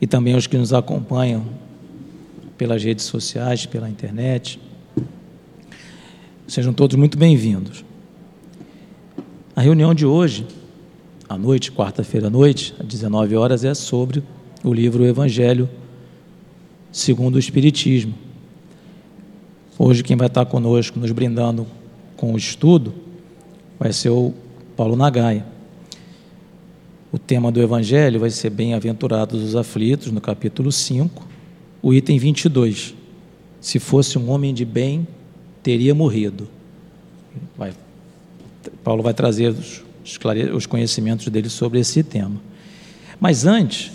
e também os que nos acompanham pelas redes sociais, pela internet. Sejam todos muito bem-vindos. A reunião de hoje, à noite, quarta-feira à noite, às 19 horas, é sobre o livro Evangelho segundo o Espiritismo. Hoje, quem vai estar conosco, nos brindando com o estudo, vai ser o Paulo Nagaia. O tema do Evangelho vai ser Bem-aventurados os aflitos, no capítulo 5, o item 22. Se fosse um homem de bem, teria morrido. Vai, Paulo vai trazer os, os conhecimentos dele sobre esse tema. Mas antes,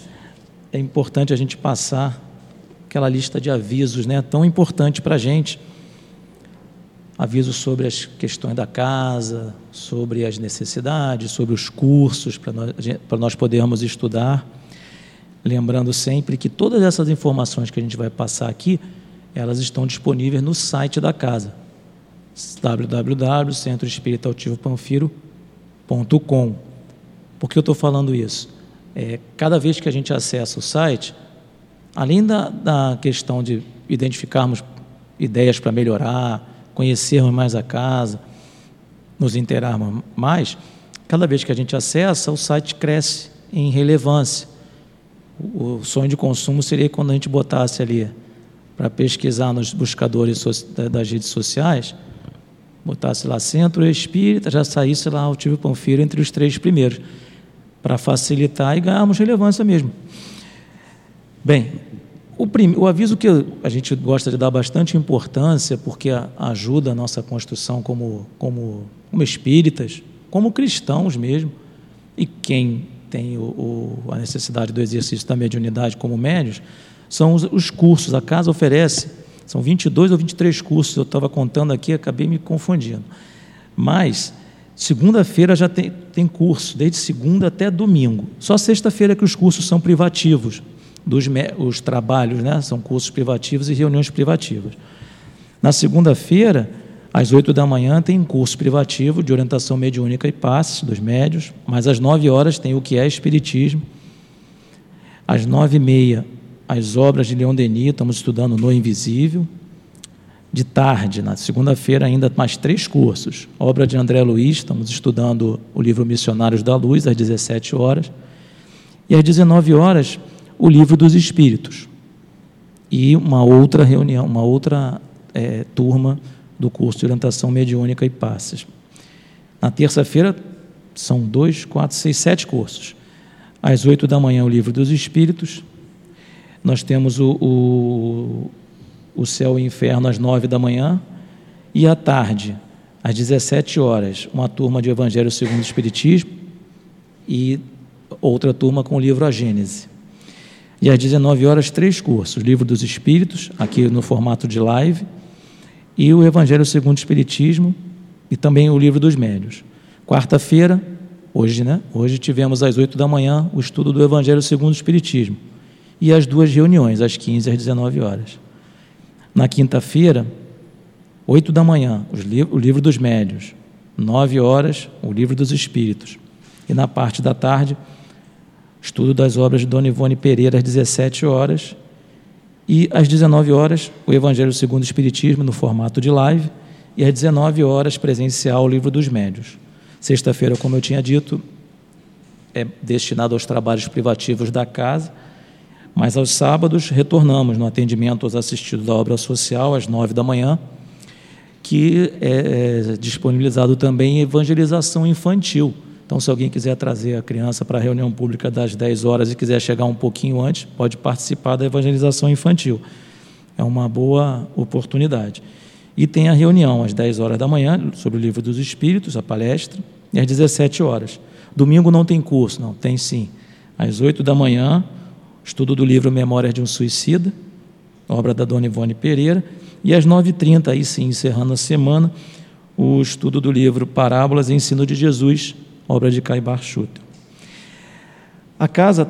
é importante a gente passar aquela lista de avisos né, tão importante para a gente avisos sobre as questões da casa, sobre as necessidades, sobre os cursos para nós, nós podermos estudar. Lembrando sempre que todas essas informações que a gente vai passar aqui, elas estão disponíveis no site da casa, www.centroespiritautivopanfiro.com. Por que eu estou falando isso? É, cada vez que a gente acessa o site, além da, da questão de identificarmos ideias para melhorar, conhecermos mais a casa, nos interarmos mais, cada vez que a gente acessa, o site cresce em relevância. O sonho de consumo seria quando a gente botasse ali para pesquisar nos buscadores das redes sociais, botasse lá Centro Espírita, já saísse lá o Tive Panfiro entre os três primeiros, para facilitar e ganharmos relevância mesmo. Bem, o, o, aviso que a gente gosta de dar bastante importância, porque ajuda a nossa construção como, como, como espíritas, como cristãos mesmo, e quem tem o, o, a necessidade do exercício da mediunidade como médios, são os, os, cursos. A casa oferece, são 22 ou 23 cursos, eu estava contando aqui, acabei me confundindo. Mas, segunda-feira já tem, tem curso, desde segunda até domingo. Só sexta-feira que os cursos são privativos dos os trabalhos, né? são cursos privativos e reuniões privativas. Na segunda-feira, às oito da manhã, tem curso privativo de orientação mediúnica e passes dos médios, mas às nove horas tem o que é Espiritismo. Às nove e meia, as obras de Leon Denis, estamos estudando No Invisível. De tarde, na segunda-feira, ainda mais três cursos. Obra de André Luiz, estamos estudando o livro Missionários da Luz, às 17 horas. E às 19 horas, o livro dos Espíritos e uma outra reunião, uma outra é, turma do curso de orientação mediúnica e passes. Na terça-feira são dois, quatro, seis, sete cursos. Às oito da manhã o livro dos Espíritos. Nós temos o, o, o céu e o inferno às nove da manhã e à tarde às 17 horas, uma turma de Evangelho segundo o Espiritismo e outra turma com o livro A Gênese. E às 19 horas, três cursos: Livro dos Espíritos, aqui no formato de live, e o Evangelho segundo o Espiritismo, e também o Livro dos Médios. Quarta-feira, hoje, né? Hoje tivemos às 8 da manhã o estudo do Evangelho segundo o Espiritismo. E as duas reuniões, às 15 e às 19 horas. Na quinta-feira, 8 da manhã, o Livro dos Médios. 9 horas, o Livro dos Espíritos. E na parte da tarde, estudo das obras de Dona Ivone Pereira às 17 horas. E às 19 horas o Evangelho segundo o Espiritismo no formato de live. E às 19 horas presencial o Livro dos Médios. Sexta-feira, como eu tinha dito, é destinado aos trabalhos privativos da casa, mas aos sábados retornamos no atendimento aos assistidos da obra social às 9 da manhã, que é, é disponibilizado também evangelização infantil então, se alguém quiser trazer a criança para a reunião pública das 10 horas e quiser chegar um pouquinho antes, pode participar da evangelização infantil. É uma boa oportunidade. E tem a reunião às 10 horas da manhã sobre o livro dos Espíritos, a palestra, e às 17 horas. Domingo não tem curso, não, tem sim. Às 8 da manhã, estudo do livro Memórias de um Suicida, obra da Dona Ivone Pereira, e às 9h30, aí sim, encerrando a semana, o estudo do livro Parábolas e Ensino de Jesus, obra de Caibar Schutter. A casa,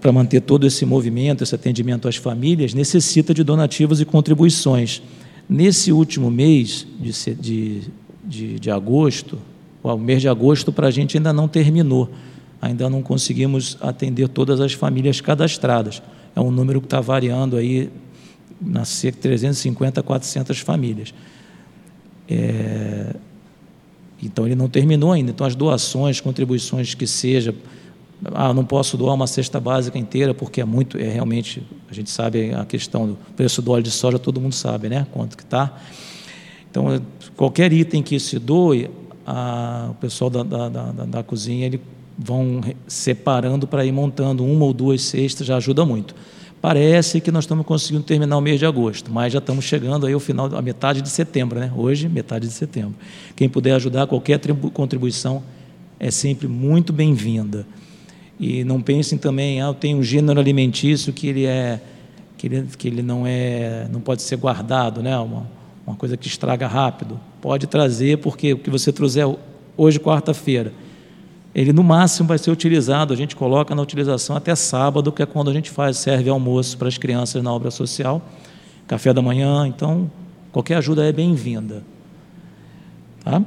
para manter todo esse movimento, esse atendimento às famílias, necessita de donativos e contribuições. Nesse último mês de, de, de, de agosto, o mês de agosto para a gente ainda não terminou, ainda não conseguimos atender todas as famílias cadastradas. É um número que está variando aí na cerca de 350 a 400 famílias. É, então ele não terminou ainda. Então as doações, contribuições que seja, ah, não posso doar uma cesta básica inteira porque é muito, é realmente, a gente sabe a questão do preço do óleo de soja, todo mundo sabe, né? Quanto que está. Então qualquer item que se doe, a, o pessoal da, da, da, da cozinha ele vão separando para ir montando uma ou duas cestas, já ajuda muito. Parece que nós estamos conseguindo terminar o mês de agosto, mas já estamos chegando aí ao final, a metade de setembro, né? Hoje, metade de setembro. Quem puder ajudar, qualquer contribuição é sempre muito bem-vinda. E não pensem também, ah, tenho um gênero alimentício que ele é que ele, que ele não é, não pode ser guardado, né? Uma, uma coisa que estraga rápido. Pode trazer, porque o que você trouxer hoje, quarta-feira, ele no máximo vai ser utilizado, a gente coloca na utilização até sábado, que é quando a gente faz, serve almoço para as crianças na obra social, café da manhã, então qualquer ajuda é bem-vinda. Tá?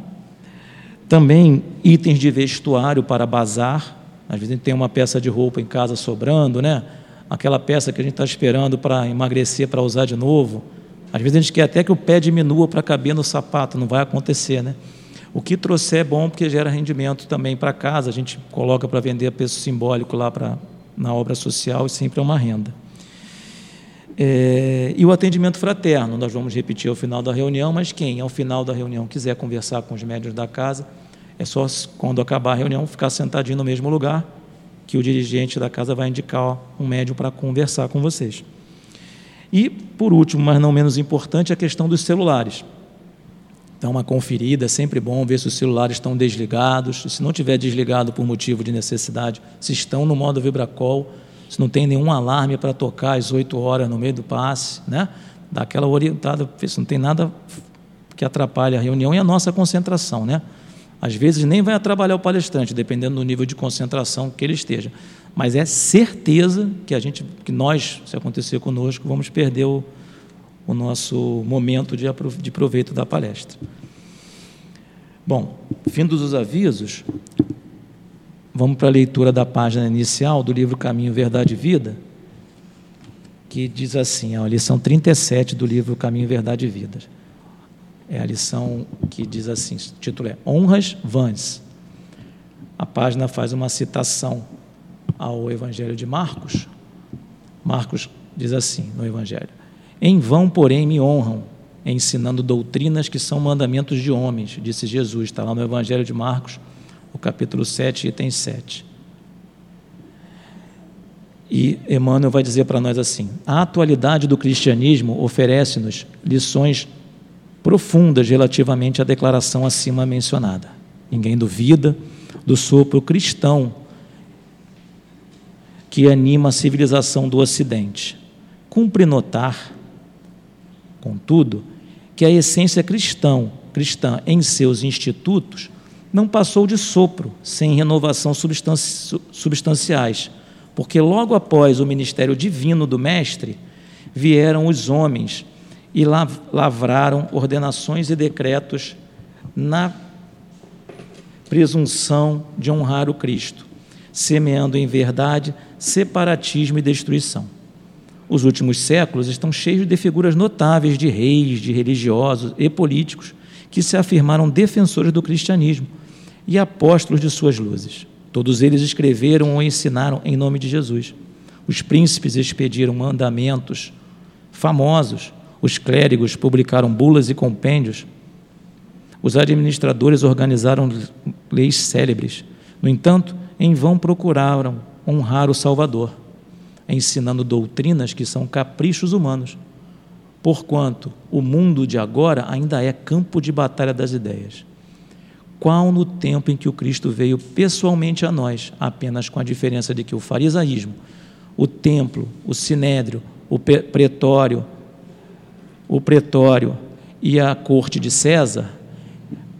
Também itens de vestuário para bazar, às vezes a gente tem uma peça de roupa em casa sobrando, né? aquela peça que a gente está esperando para emagrecer, para usar de novo, às vezes a gente quer até que o pé diminua para caber no sapato, não vai acontecer, né? O que trouxer é bom porque gera rendimento também para casa, a gente coloca para vender a preço simbólico lá pra, na obra social e sempre é uma renda. É, e o atendimento fraterno, nós vamos repetir ao final da reunião, mas quem ao final da reunião quiser conversar com os médios da casa, é só quando acabar a reunião ficar sentadinho no mesmo lugar, que o dirigente da casa vai indicar um médium para conversar com vocês. E, por último, mas não menos importante, a questão dos celulares dar uma conferida, é sempre bom ver se os celulares estão desligados, se não tiver desligado por motivo de necessidade, se estão no modo vibracol, se não tem nenhum alarme para tocar às 8 horas no meio do passe, né? Dá aquela orientada, se não tem nada que atrapalhe a reunião e a nossa concentração, né? Às vezes nem vai atrapalhar o palestrante, dependendo do nível de concentração que ele esteja. Mas é certeza que a gente, que nós, se acontecer conosco, vamos perder o, o nosso momento de, proveito da palestra. Bom, fim dos avisos, vamos para a leitura da página inicial do livro Caminho, Verdade e Vida, que diz assim, a lição 37 do livro Caminho, Verdade e Vida. É a lição que diz assim, o título é Honras Vãs. A página faz uma citação ao Evangelho de Marcos. Marcos diz assim no Evangelho: em vão, porém, me honram, ensinando doutrinas que são mandamentos de homens, disse Jesus, está lá no Evangelho de Marcos, o capítulo 7, item 7. E Emmanuel vai dizer para nós assim: a atualidade do cristianismo oferece-nos lições profundas relativamente à declaração acima mencionada. Ninguém duvida do sopro cristão que anima a civilização do Ocidente. Cumpre notar Contudo, que a essência cristão, cristã em seus institutos não passou de sopro, sem renovação substanci substanciais, porque logo após o ministério divino do Mestre, vieram os homens e lavraram ordenações e decretos na presunção de honrar o Cristo, semeando em verdade separatismo e destruição. Os últimos séculos estão cheios de figuras notáveis de reis, de religiosos e políticos que se afirmaram defensores do cristianismo e apóstolos de suas luzes. Todos eles escreveram ou ensinaram em nome de Jesus. Os príncipes expediram mandamentos famosos, os clérigos publicaram bulas e compêndios, os administradores organizaram leis célebres. No entanto, em vão procuraram honrar o Salvador ensinando doutrinas que são caprichos humanos, porquanto o mundo de agora ainda é campo de batalha das ideias. Qual no tempo em que o Cristo veio pessoalmente a nós, apenas com a diferença de que o farisaísmo, o templo, o sinédrio, o pretório, o pretório e a corte de César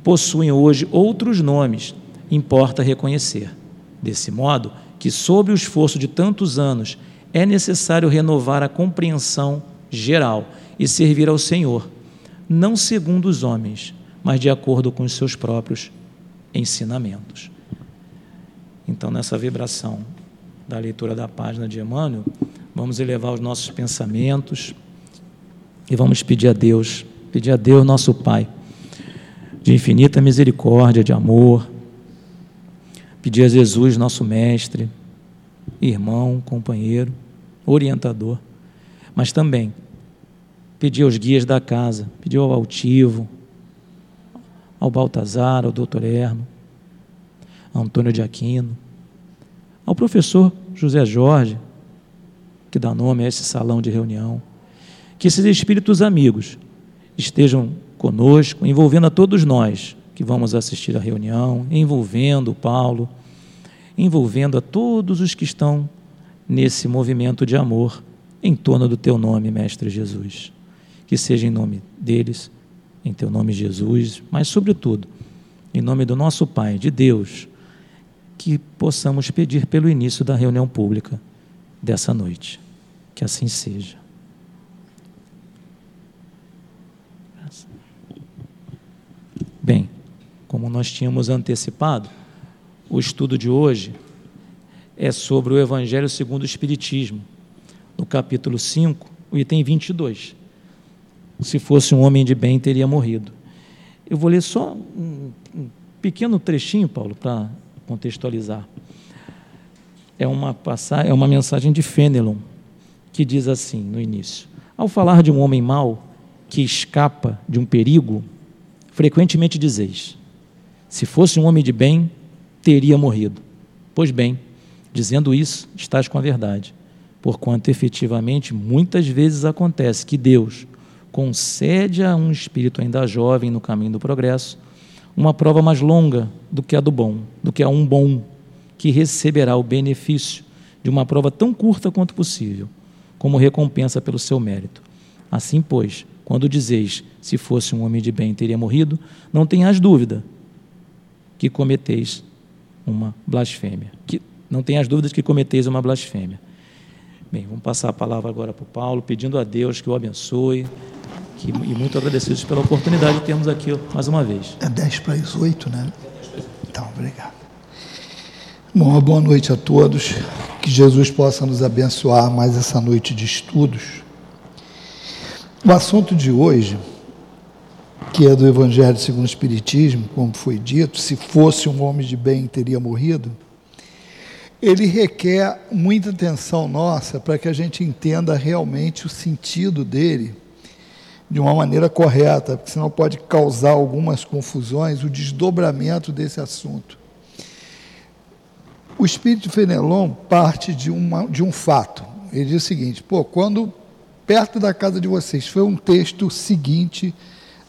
possuem hoje outros nomes, importa reconhecer. Desse modo, que sob o esforço de tantos anos é necessário renovar a compreensão geral e servir ao Senhor, não segundo os homens, mas de acordo com os seus próprios ensinamentos. Então, nessa vibração da leitura da página de Emmanuel, vamos elevar os nossos pensamentos e vamos pedir a Deus, pedir a Deus, nosso Pai, de infinita misericórdia, de amor, pedir a Jesus, nosso Mestre, irmão, companheiro, orientador, mas também pedir aos guias da casa, pedir ao altivo, ao Baltazar, ao doutor ao Antônio de Aquino, ao professor José Jorge, que dá nome a esse salão de reunião, que esses espíritos amigos estejam conosco, envolvendo a todos nós que vamos assistir à reunião, envolvendo o Paulo, envolvendo a todos os que estão nesse movimento de amor em torno do teu nome, Mestre Jesus. Que seja em nome deles, em teu nome, Jesus, mas, sobretudo, em nome do nosso Pai, de Deus, que possamos pedir pelo início da reunião pública dessa noite. Que assim seja. Bem, como nós tínhamos antecipado, o estudo de hoje é sobre o Evangelho segundo o Espiritismo, no capítulo 5, o item 22. Se fosse um homem de bem, teria morrido. Eu vou ler só um, um pequeno trechinho, Paulo, para contextualizar. É uma, passagem, é uma mensagem de Fenelon, que diz assim no início: Ao falar de um homem mau que escapa de um perigo, frequentemente dizeis: Se fosse um homem de bem, teria morrido. Pois bem, dizendo isso, estás com a verdade, porquanto efetivamente muitas vezes acontece que Deus concede a um espírito ainda jovem no caminho do progresso uma prova mais longa do que a do bom, do que a um bom, que receberá o benefício de uma prova tão curta quanto possível, como recompensa pelo seu mérito. Assim, pois, quando dizeis, se fosse um homem de bem teria morrido, não tenhas dúvida que cometeis uma blasfêmia. Que, não tenhas dúvidas que cometeis uma blasfêmia. Bem, vamos passar a palavra agora para o Paulo, pedindo a Deus que o abençoe, que, e muito agradecidos pela oportunidade de termos aqui mais uma vez. É 10 para as 8, né? Então, obrigado. Bom, uma boa noite a todos. Que Jesus possa nos abençoar mais essa noite de estudos. O assunto de hoje que é do Evangelho segundo o Espiritismo, como foi dito, se fosse um homem de bem teria morrido, ele requer muita atenção nossa para que a gente entenda realmente o sentido dele de uma maneira correta, porque senão pode causar algumas confusões, o desdobramento desse assunto. O espírito Fenelon parte de, uma, de um fato. Ele diz o seguinte: pô, quando perto da casa de vocês foi um texto seguinte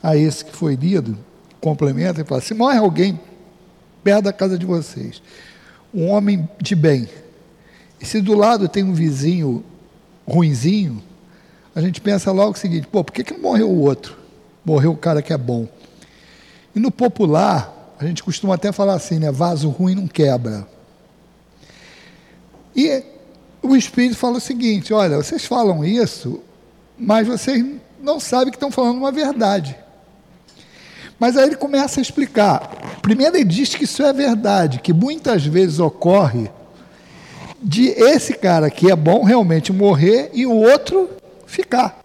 a esse que foi lido, complementa e fala: se morre alguém perto da casa de vocês, um homem de bem, e se do lado tem um vizinho ruinzinho, a gente pensa logo o seguinte: pô, por que, que não morreu o outro? Morreu o cara que é bom. E no popular, a gente costuma até falar assim, né? Vaso ruim não quebra. E o Espírito fala o seguinte: olha, vocês falam isso, mas vocês não sabem que estão falando uma verdade. Mas aí ele começa a explicar. Primeiro, ele diz que isso é verdade, que muitas vezes ocorre de esse cara que é bom realmente morrer e o outro ficar.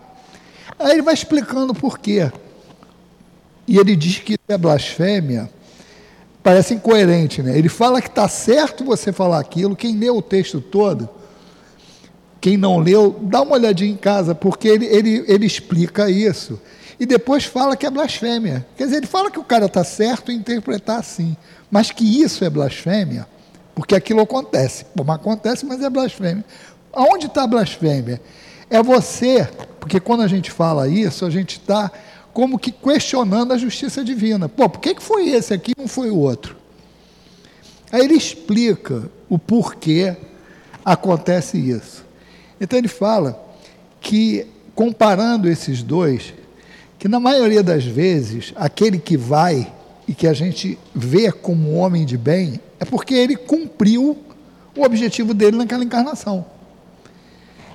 Aí ele vai explicando por quê. E ele diz que é blasfêmia. Parece incoerente, né? Ele fala que está certo você falar aquilo. Quem leu o texto todo, quem não leu, dá uma olhadinha em casa, porque ele, ele, ele explica isso e depois fala que é blasfêmia. Quer dizer, ele fala que o cara está certo em interpretar assim, mas que isso é blasfêmia, porque aquilo acontece. Bom, acontece, mas é blasfêmia. Aonde está a blasfêmia? É você, porque quando a gente fala isso, a gente está como que questionando a justiça divina. Pô, por que, que foi esse aqui e não foi o outro? Aí ele explica o porquê acontece isso. Então ele fala que, comparando esses dois, que na maioria das vezes, aquele que vai e que a gente vê como homem de bem, é porque ele cumpriu o objetivo dele naquela encarnação.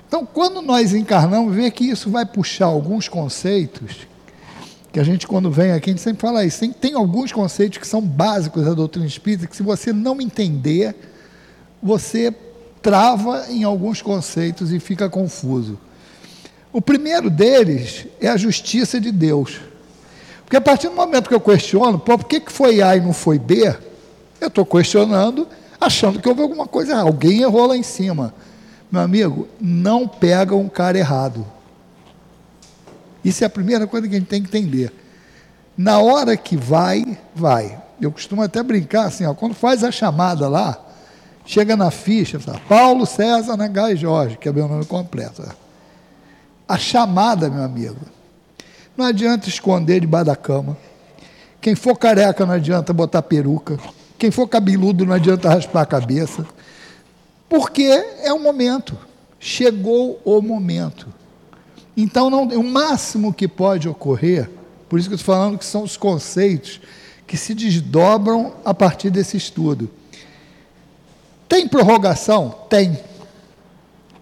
Então, quando nós encarnamos, vê que isso vai puxar alguns conceitos, que a gente, quando vem aqui, a gente sempre fala isso. Tem, tem alguns conceitos que são básicos da doutrina espírita, que se você não entender, você trava em alguns conceitos e fica confuso. O primeiro deles é a justiça de Deus. Porque a partir do momento que eu questiono, por que, foi A e não foi B, eu estou questionando, achando que houve alguma coisa errada. Alguém errou lá em cima. Meu amigo, não pega um cara errado. Isso é a primeira coisa que a gente tem que entender. Na hora que vai, vai. Eu costumo até brincar assim, ó, quando faz a chamada lá, chega na ficha, fala, Paulo César Nagai Jorge, que é meu nome completo. A chamada, meu amigo, não adianta esconder debaixo da cama. Quem for careca não adianta botar peruca. Quem for cabeludo não adianta raspar a cabeça. Porque é o momento. Chegou o momento. Então, não, o máximo que pode ocorrer, por isso que eu estou falando que são os conceitos que se desdobram a partir desse estudo. Tem prorrogação? Tem.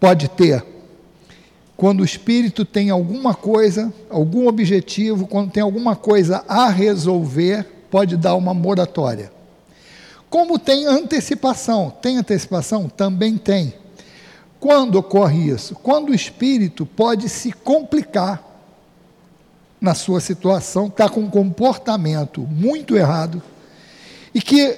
Pode ter quando o espírito tem alguma coisa, algum objetivo, quando tem alguma coisa a resolver, pode dar uma moratória. Como tem antecipação? Tem antecipação? Também tem. Quando ocorre isso? Quando o espírito pode se complicar na sua situação, está com um comportamento muito errado, e que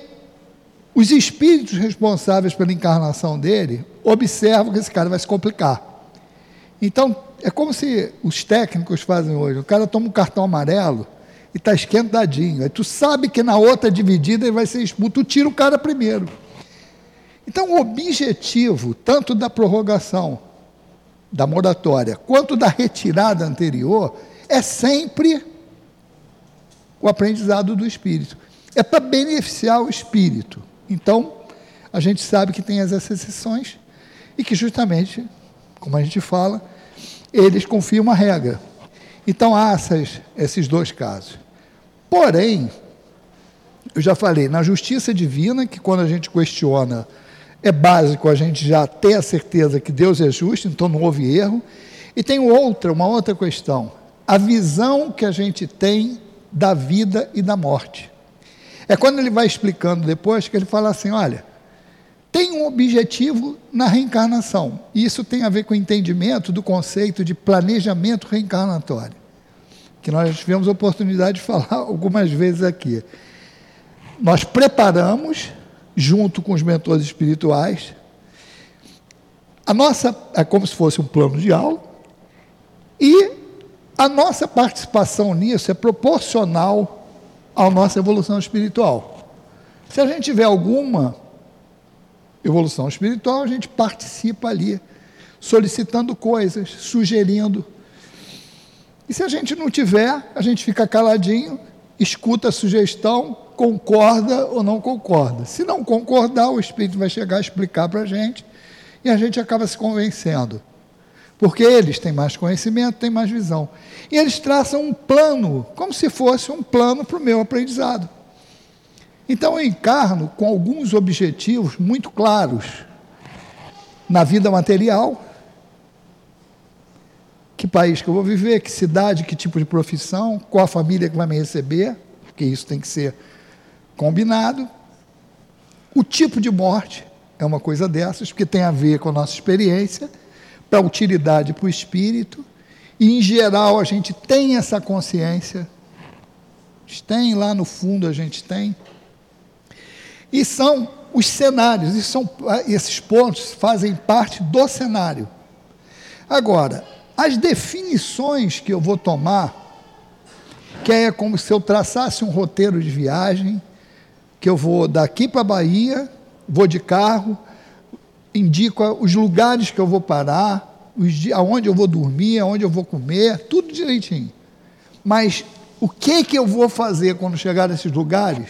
os espíritos responsáveis pela encarnação dele observam que esse cara vai se complicar. Então, é como se os técnicos fazem hoje. O cara toma um cartão amarelo e está esquentadinho. Aí tu sabe que na outra dividida ele vai ser expulso, tu tira o cara primeiro. Então, o objetivo, tanto da prorrogação, da moratória, quanto da retirada anterior, é sempre o aprendizado do espírito. É para beneficiar o espírito. Então, a gente sabe que tem as exceções e que justamente, como a gente fala, eles confirmam a regra. Então há essas, esses dois casos. Porém, eu já falei, na justiça divina, que quando a gente questiona, é básico a gente já ter a certeza que Deus é justo, então não houve erro. E tem outra, uma outra questão, a visão que a gente tem da vida e da morte. É quando ele vai explicando depois que ele fala assim: olha, tem um objetivo na reencarnação. E isso tem a ver com o entendimento do conceito de planejamento reencarnatório, que nós tivemos a oportunidade de falar algumas vezes aqui. Nós preparamos, junto com os mentores espirituais, a nossa é como se fosse um plano de aula, e a nossa participação nisso é proporcional à nossa evolução espiritual. Se a gente tiver alguma evolução espiritual, a gente participa ali, solicitando coisas, sugerindo. E se a gente não tiver, a gente fica caladinho, escuta a sugestão, concorda ou não concorda. Se não concordar, o Espírito vai chegar a explicar para a gente e a gente acaba se convencendo. Porque eles têm mais conhecimento, têm mais visão. E eles traçam um plano, como se fosse um plano para o meu aprendizado. Então eu encarno com alguns objetivos muito claros na vida material. Que país que eu vou viver, que cidade, que tipo de profissão, qual a família que vai me receber, porque isso tem que ser combinado. O tipo de morte é uma coisa dessas, porque tem a ver com a nossa experiência, para utilidade para o espírito, e em geral a gente tem essa consciência, tem lá no fundo a gente tem, e são os cenários, e são, esses pontos fazem parte do cenário. Agora, as definições que eu vou tomar, que é como se eu traçasse um roteiro de viagem, que eu vou daqui para a Bahia, vou de carro, indico os lugares que eu vou parar, os aonde eu vou dormir, aonde eu vou comer, tudo direitinho. Mas o que que eu vou fazer quando chegar nesses lugares?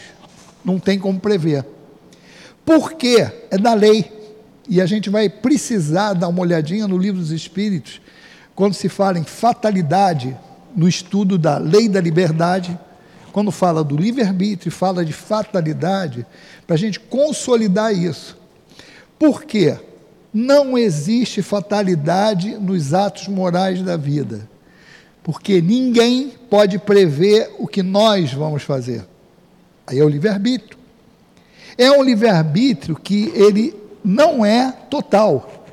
Não tem como prever. Por quê? É da lei. E a gente vai precisar dar uma olhadinha no livro dos Espíritos, quando se fala em fatalidade, no estudo da lei da liberdade, quando fala do livre-arbítrio, fala de fatalidade, para a gente consolidar isso. Por quê? Não existe fatalidade nos atos morais da vida, porque ninguém pode prever o que nós vamos fazer. Aí é o livre-arbítrio. É um livre-arbítrio que ele não é total.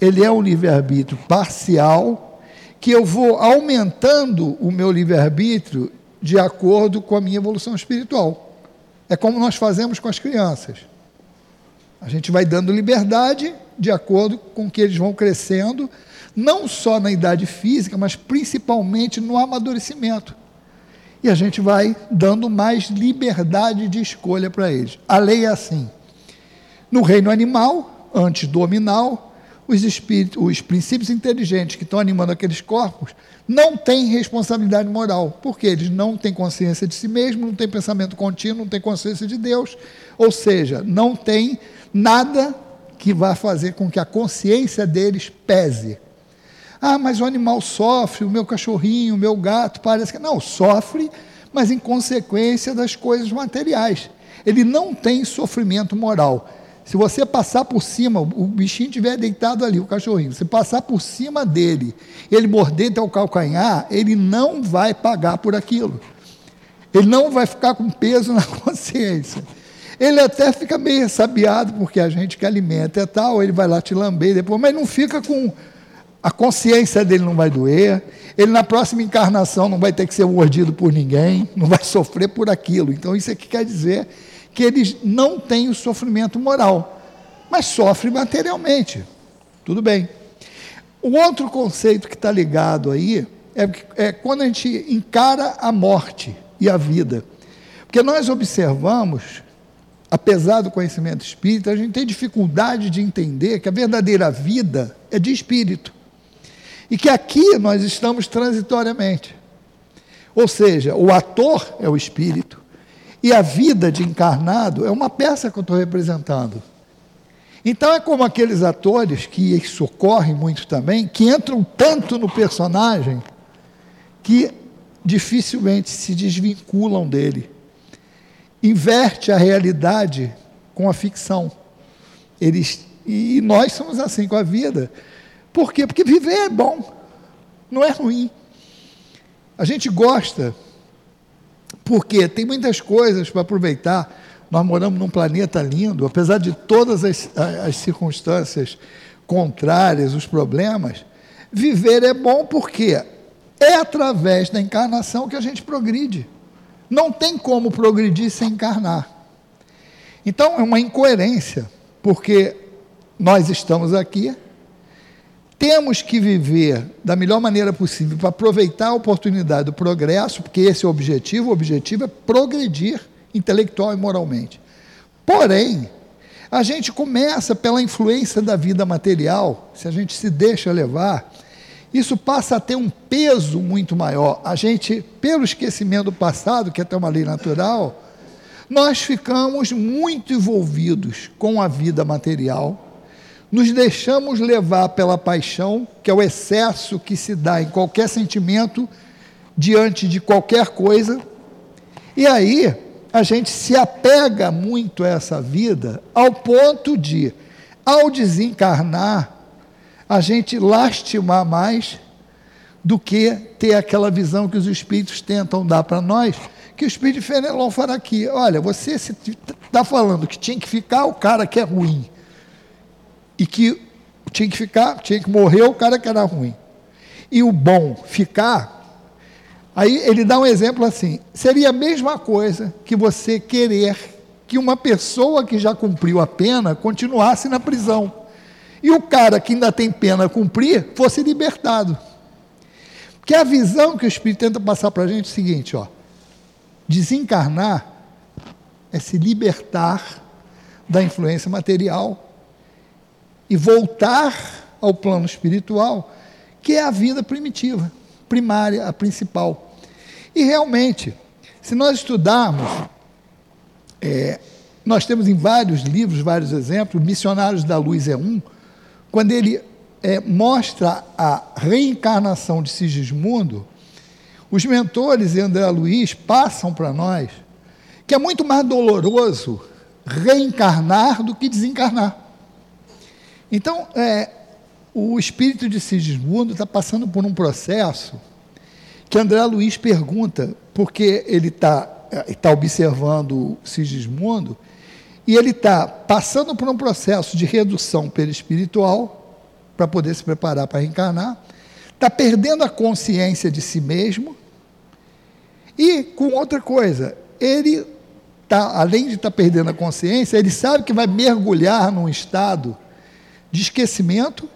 Ele é um livre-arbítrio parcial, que eu vou aumentando o meu livre-arbítrio de acordo com a minha evolução espiritual. É como nós fazemos com as crianças. A gente vai dando liberdade de acordo com que eles vão crescendo, não só na idade física, mas principalmente no amadurecimento. E a gente vai dando mais liberdade de escolha para eles. A lei é assim. No reino animal, antes dominal, os espíritos, os princípios inteligentes que estão animando aqueles corpos não têm responsabilidade moral, porque eles não têm consciência de si mesmos, não têm pensamento contínuo, não têm consciência de Deus, ou seja, não têm nada que vá fazer com que a consciência deles pese. Ah, mas o animal sofre, o meu cachorrinho, o meu gato, parece que. Não, sofre, mas em consequência das coisas materiais. Ele não tem sofrimento moral. Se você passar por cima, o bichinho estiver deitado ali, o cachorrinho, você passar por cima dele, ele morder teu calcanhar, ele não vai pagar por aquilo. Ele não vai ficar com peso na consciência. Ele até fica meio sabiado, porque a gente que alimenta é tal, ele vai lá te lamber depois, mas não fica com. A consciência dele não vai doer, ele na próxima encarnação não vai ter que ser mordido por ninguém, não vai sofrer por aquilo. Então, isso aqui quer dizer que eles não têm o sofrimento moral, mas sofre materialmente. Tudo bem. O outro conceito que está ligado aí é, é quando a gente encara a morte e a vida. Porque nós observamos apesar do conhecimento espírita, a gente tem dificuldade de entender que a verdadeira vida é de espírito. E que aqui nós estamos transitoriamente. Ou seja, o ator é o espírito e a vida de encarnado é uma peça que eu estou representando. Então é como aqueles atores que isso ocorre muito também, que entram tanto no personagem que dificilmente se desvinculam dele inverte a realidade com a ficção. Eles, e nós somos assim com a vida. Por quê? Porque viver é bom, não é ruim. A gente gosta, porque tem muitas coisas para aproveitar. Nós moramos num planeta lindo, apesar de todas as, as circunstâncias contrárias, os problemas. Viver é bom porque é através da encarnação que a gente progride. Não tem como progredir sem encarnar. Então é uma incoerência, porque nós estamos aqui, temos que viver da melhor maneira possível para aproveitar a oportunidade do progresso, porque esse é o objetivo, o objetivo é progredir intelectual e moralmente. Porém, a gente começa pela influência da vida material, se a gente se deixa levar, isso passa a ter um peso muito maior. A gente, pelo esquecimento do passado, que é até uma lei natural, nós ficamos muito envolvidos com a vida material, nos deixamos levar pela paixão, que é o excesso que se dá em qualquer sentimento diante de qualquer coisa, e aí a gente se apega muito a essa vida ao ponto de, ao desencarnar, a gente lastimar mais do que ter aquela visão que os espíritos tentam dar para nós, que o espírito de Fenelon fará aqui. Olha, você está falando que tinha que ficar o cara que é ruim, e que tinha que ficar, tinha que morrer o cara que era ruim, e o bom ficar. Aí ele dá um exemplo assim: seria a mesma coisa que você querer que uma pessoa que já cumpriu a pena continuasse na prisão e o cara que ainda tem pena a cumprir fosse libertado. Porque a visão que o Espírito tenta passar para a gente é o seguinte: ó, desencarnar é se libertar da influência material e voltar ao plano espiritual, que é a vida primitiva, primária, a principal. E realmente, se nós estudarmos, é, nós temos em vários livros, vários exemplos, Missionários da Luz é um, quando ele é, mostra a reencarnação de Sigismundo, os mentores e André Luiz passam para nós que é muito mais doloroso reencarnar do que desencarnar. Então, é, o espírito de Sigismundo está passando por um processo que André Luiz pergunta, porque ele está tá observando Sigismundo, e ele está passando por um processo de redução perispiritual para poder se preparar para reencarnar, está perdendo a consciência de si mesmo e com outra coisa, ele tá, além de estar tá perdendo a consciência, ele sabe que vai mergulhar num estado de esquecimento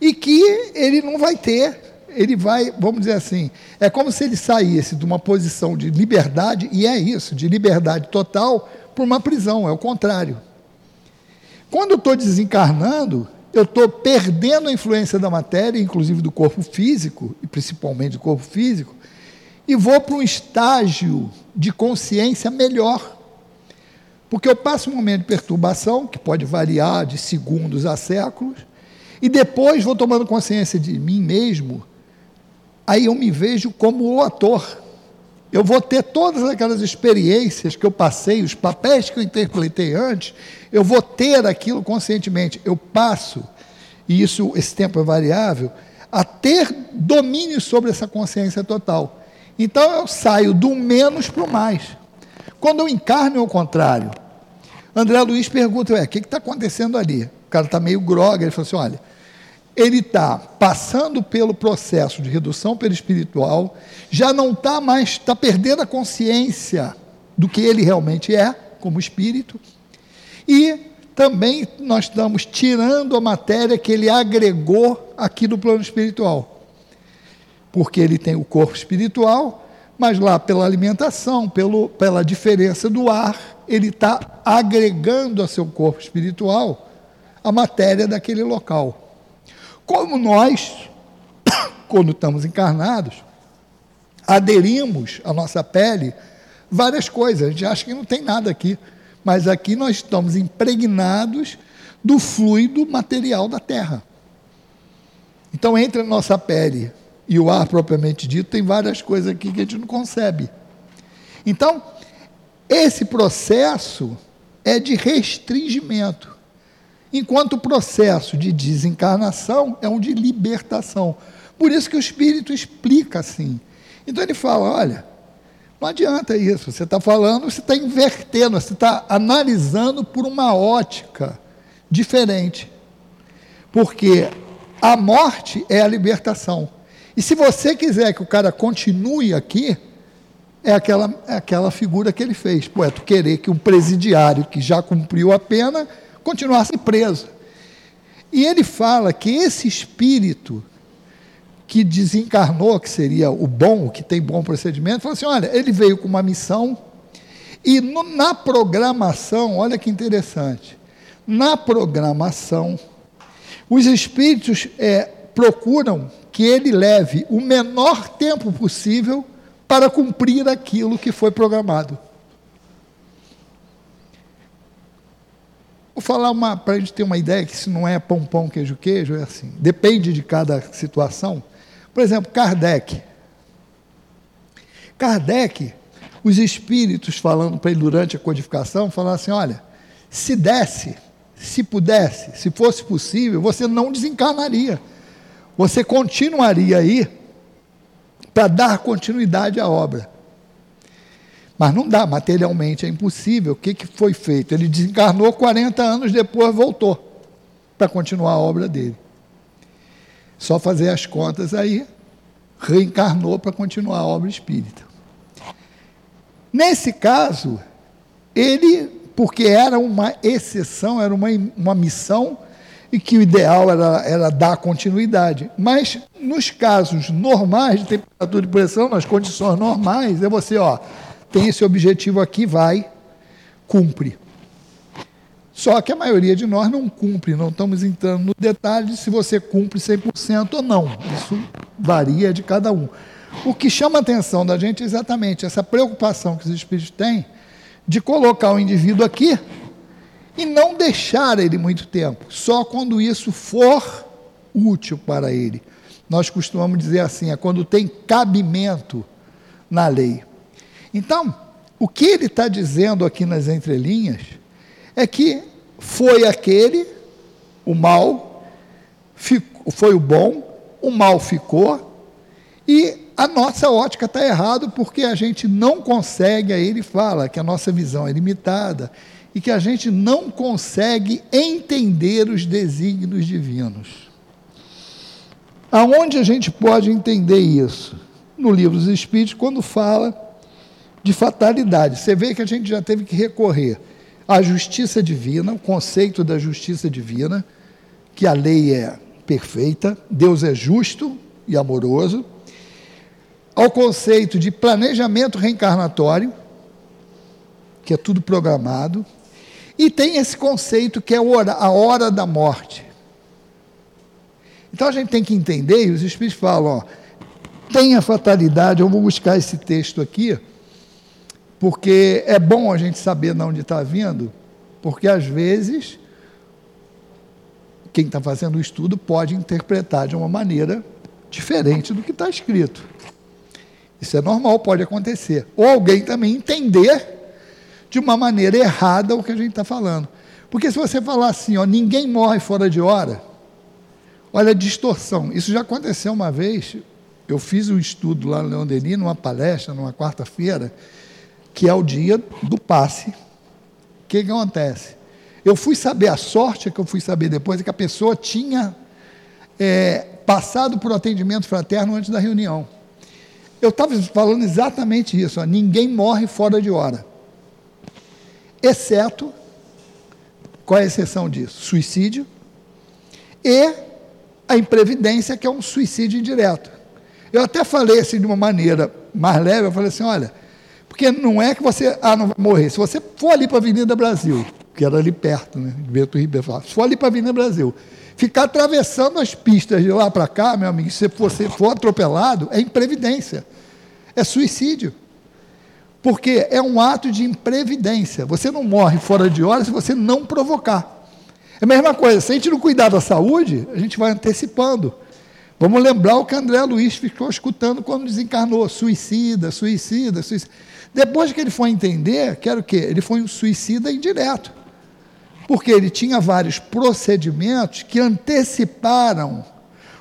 e que ele não vai ter, ele vai, vamos dizer assim, é como se ele saísse de uma posição de liberdade, e é isso, de liberdade total, para uma prisão, é o contrário. Quando eu estou desencarnando, eu estou perdendo a influência da matéria, inclusive do corpo físico, e principalmente do corpo físico, e vou para um estágio de consciência melhor. Porque eu passo um momento de perturbação, que pode variar de segundos a séculos, e depois vou tomando consciência de mim mesmo, aí eu me vejo como o ator. Eu vou ter todas aquelas experiências que eu passei, os papéis que eu interpretei antes, eu vou ter aquilo conscientemente. Eu passo, e isso, esse tempo é variável, a ter domínio sobre essa consciência total. Então eu saio do menos para o mais. Quando eu encarno, é o contrário. André Luiz pergunta: o que está acontecendo ali? O cara está meio groga. Ele falou assim: olha, ele está passando pelo processo de redução perispiritual, já não está mais, está perdendo a consciência do que ele realmente é, como espírito, e também nós estamos tirando a matéria que ele agregou aqui no plano espiritual. Porque ele tem o corpo espiritual, mas lá pela alimentação, pelo, pela diferença do ar, ele está agregando a seu corpo espiritual a matéria daquele local. Como nós, quando estamos encarnados, aderimos à nossa pele várias coisas, a gente acha que não tem nada aqui, mas aqui nós estamos impregnados do fluido material da Terra. Então, entre a nossa pele e o ar propriamente dito, tem várias coisas aqui que a gente não concebe. Então, esse processo é de restringimento, enquanto o processo de desencarnação é um de libertação. Por isso que o Espírito explica assim. Então ele fala: olha, não adianta isso, você está falando, você está invertendo, você está analisando por uma ótica diferente. Porque a morte é a libertação. E se você quiser que o cara continue aqui, é aquela, é aquela figura que ele fez. Pô, é tu querer que um presidiário que já cumpriu a pena continuasse preso. E ele fala que esse espírito que desencarnou, que seria o bom, que tem bom procedimento, fala assim: olha, ele veio com uma missão, e no, na programação, olha que interessante, na programação, os espíritos é, procuram que ele leve o menor tempo possível para cumprir aquilo que foi programado. Vou falar uma, para a gente ter uma ideia que isso não é pão, pão, queijo, queijo, é assim. Depende de cada situação. Por exemplo, Kardec. Kardec, os espíritos falando para ele durante a codificação, falaram assim: olha, se desse, se pudesse, se fosse possível, você não desencarnaria você continuaria aí para dar continuidade à obra. Mas não dá, materialmente é impossível. O que, que foi feito? Ele desencarnou 40 anos depois, voltou para continuar a obra dele. Só fazer as contas aí, reencarnou para continuar a obra espírita. Nesse caso, ele, porque era uma exceção, era uma, uma missão e que o ideal era, era dar continuidade. Mas nos casos normais de temperatura e pressão, nas condições normais, é você, ó, tem esse objetivo aqui, vai, cumpre. Só que a maioria de nós não cumpre, não estamos entrando no detalhe de se você cumpre 100% ou não. Isso varia de cada um. O que chama a atenção da gente é exatamente essa preocupação que os espíritos têm de colocar o indivíduo aqui e não deixar ele muito tempo, só quando isso for útil para ele. Nós costumamos dizer assim, é quando tem cabimento na lei. Então, o que ele está dizendo aqui nas entrelinhas é que foi aquele, o mal, foi o bom, o mal ficou, e a nossa ótica está errada porque a gente não consegue, aí ele fala que a nossa visão é limitada, e que a gente não consegue entender os desígnios divinos. Aonde a gente pode entender isso? No livro dos Espíritos, quando fala de fatalidade. Você vê que a gente já teve que recorrer à justiça divina, o conceito da justiça divina, que a lei é perfeita, Deus é justo e amoroso, ao conceito de planejamento reencarnatório, que é tudo programado, e tem esse conceito que é a hora da morte. Então a gente tem que entender, e os Espíritos falam, ó, tem a fatalidade, eu vou buscar esse texto aqui, porque é bom a gente saber de onde está vindo, porque às vezes quem está fazendo o estudo pode interpretar de uma maneira diferente do que está escrito. Isso é normal, pode acontecer. Ou alguém também entender de uma maneira errada o que a gente está falando. Porque se você falar assim, ó, ninguém morre fora de hora, olha a distorção. Isso já aconteceu uma vez. Eu fiz um estudo lá no Leão Denis, numa palestra, numa quarta-feira, que é o dia do passe. O que, que acontece? Eu fui saber, a sorte que eu fui saber depois é que a pessoa tinha é, passado por atendimento fraterno antes da reunião. Eu estava falando exatamente isso, ó, ninguém morre fora de hora. Exceto, qual é a exceção disso? Suicídio e a imprevidência, que é um suicídio indireto. Eu até falei assim de uma maneira mais leve, eu falei assim, olha, porque não é que você ah, não vai morrer. Se você for ali para a Avenida Brasil, que era ali perto, né? Beto Ribeiro, se for ali para a Avenida Brasil, ficar atravessando as pistas de lá para cá, meu amigo, se você for atropelado, é imprevidência, é suicídio. Porque é um ato de imprevidência. Você não morre fora de hora se você não provocar. É a mesma coisa, se a gente não cuidar da saúde, a gente vai antecipando. Vamos lembrar o que André Luiz ficou escutando quando desencarnou: suicida, suicida, suicida. Depois que ele foi entender, que era o quê? Ele foi um suicida indireto. Porque ele tinha vários procedimentos que anteciparam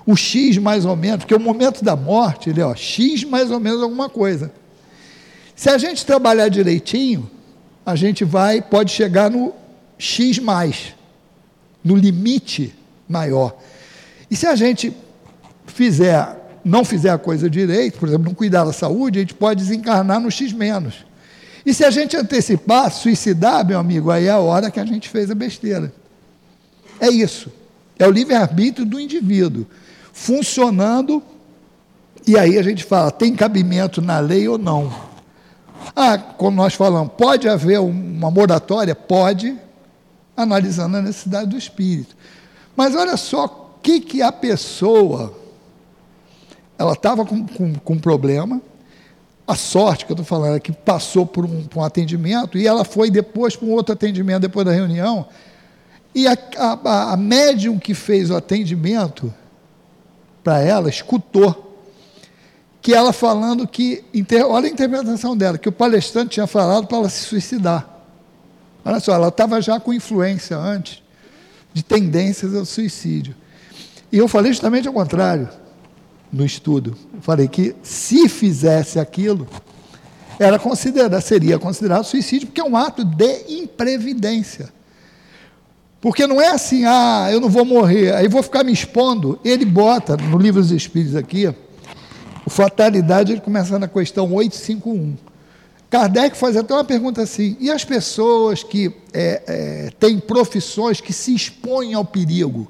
o X mais ou menos, porque o momento da morte, ele é ó, X mais ou menos alguma coisa. Se a gente trabalhar direitinho, a gente vai, pode chegar no X mais, no limite maior. E se a gente fizer não fizer a coisa direito, por exemplo, não cuidar da saúde, a gente pode desencarnar no X menos. E se a gente antecipar, suicidar, meu amigo, aí é a hora que a gente fez a besteira. É isso. É o livre-arbítrio do indivíduo funcionando, e aí a gente fala, tem cabimento na lei ou não? Ah, como nós falamos, pode haver uma moratória? Pode, analisando a necessidade do espírito. Mas olha só o que, que a pessoa ela estava com, com, com um problema, a sorte que eu estou falando é que passou por um, por um, atendimento e ela foi depois para um outro atendimento, depois da reunião, e a, a, a médium que fez o atendimento para ela escutou que ela falando que, olha a interpretação dela, que o palestrante tinha falado para ela se suicidar. Olha só, ela estava já com influência antes de tendências ao suicídio. E eu falei justamente ao contrário no estudo. Eu falei que se fizesse aquilo, era considerado, seria considerado suicídio, porque é um ato de imprevidência. Porque não é assim, ah, eu não vou morrer, aí vou ficar me expondo. Ele bota no livro dos Espíritos aqui, o fatalidade, ele começa na questão 851. Kardec faz até uma pergunta assim: e as pessoas que é, é, têm profissões que se expõem ao perigo?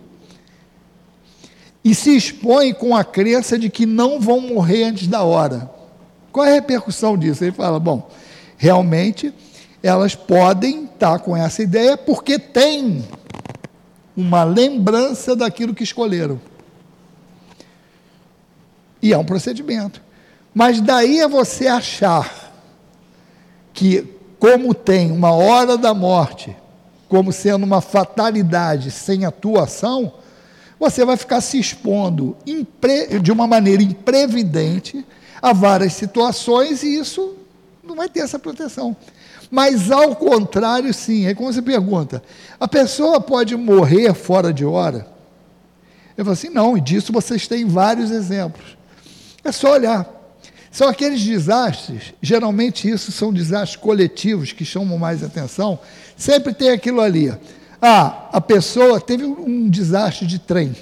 e se expõem com a crença de que não vão morrer antes da hora. Qual é a repercussão disso? Ele fala: bom, realmente elas podem estar com essa ideia porque têm uma lembrança daquilo que escolheram. E é um procedimento. Mas daí é você achar que, como tem uma hora da morte, como sendo uma fatalidade sem atuação, você vai ficar se expondo de uma maneira imprevidente a várias situações e isso não vai ter essa proteção. Mas ao contrário, sim. É como você pergunta: a pessoa pode morrer fora de hora? Eu falo assim: não, e disso vocês têm vários exemplos. É só olhar. São aqueles desastres, geralmente isso são desastres coletivos que chamam mais atenção, Sempre tem aquilo ali. Ah, a pessoa teve um desastre de trem.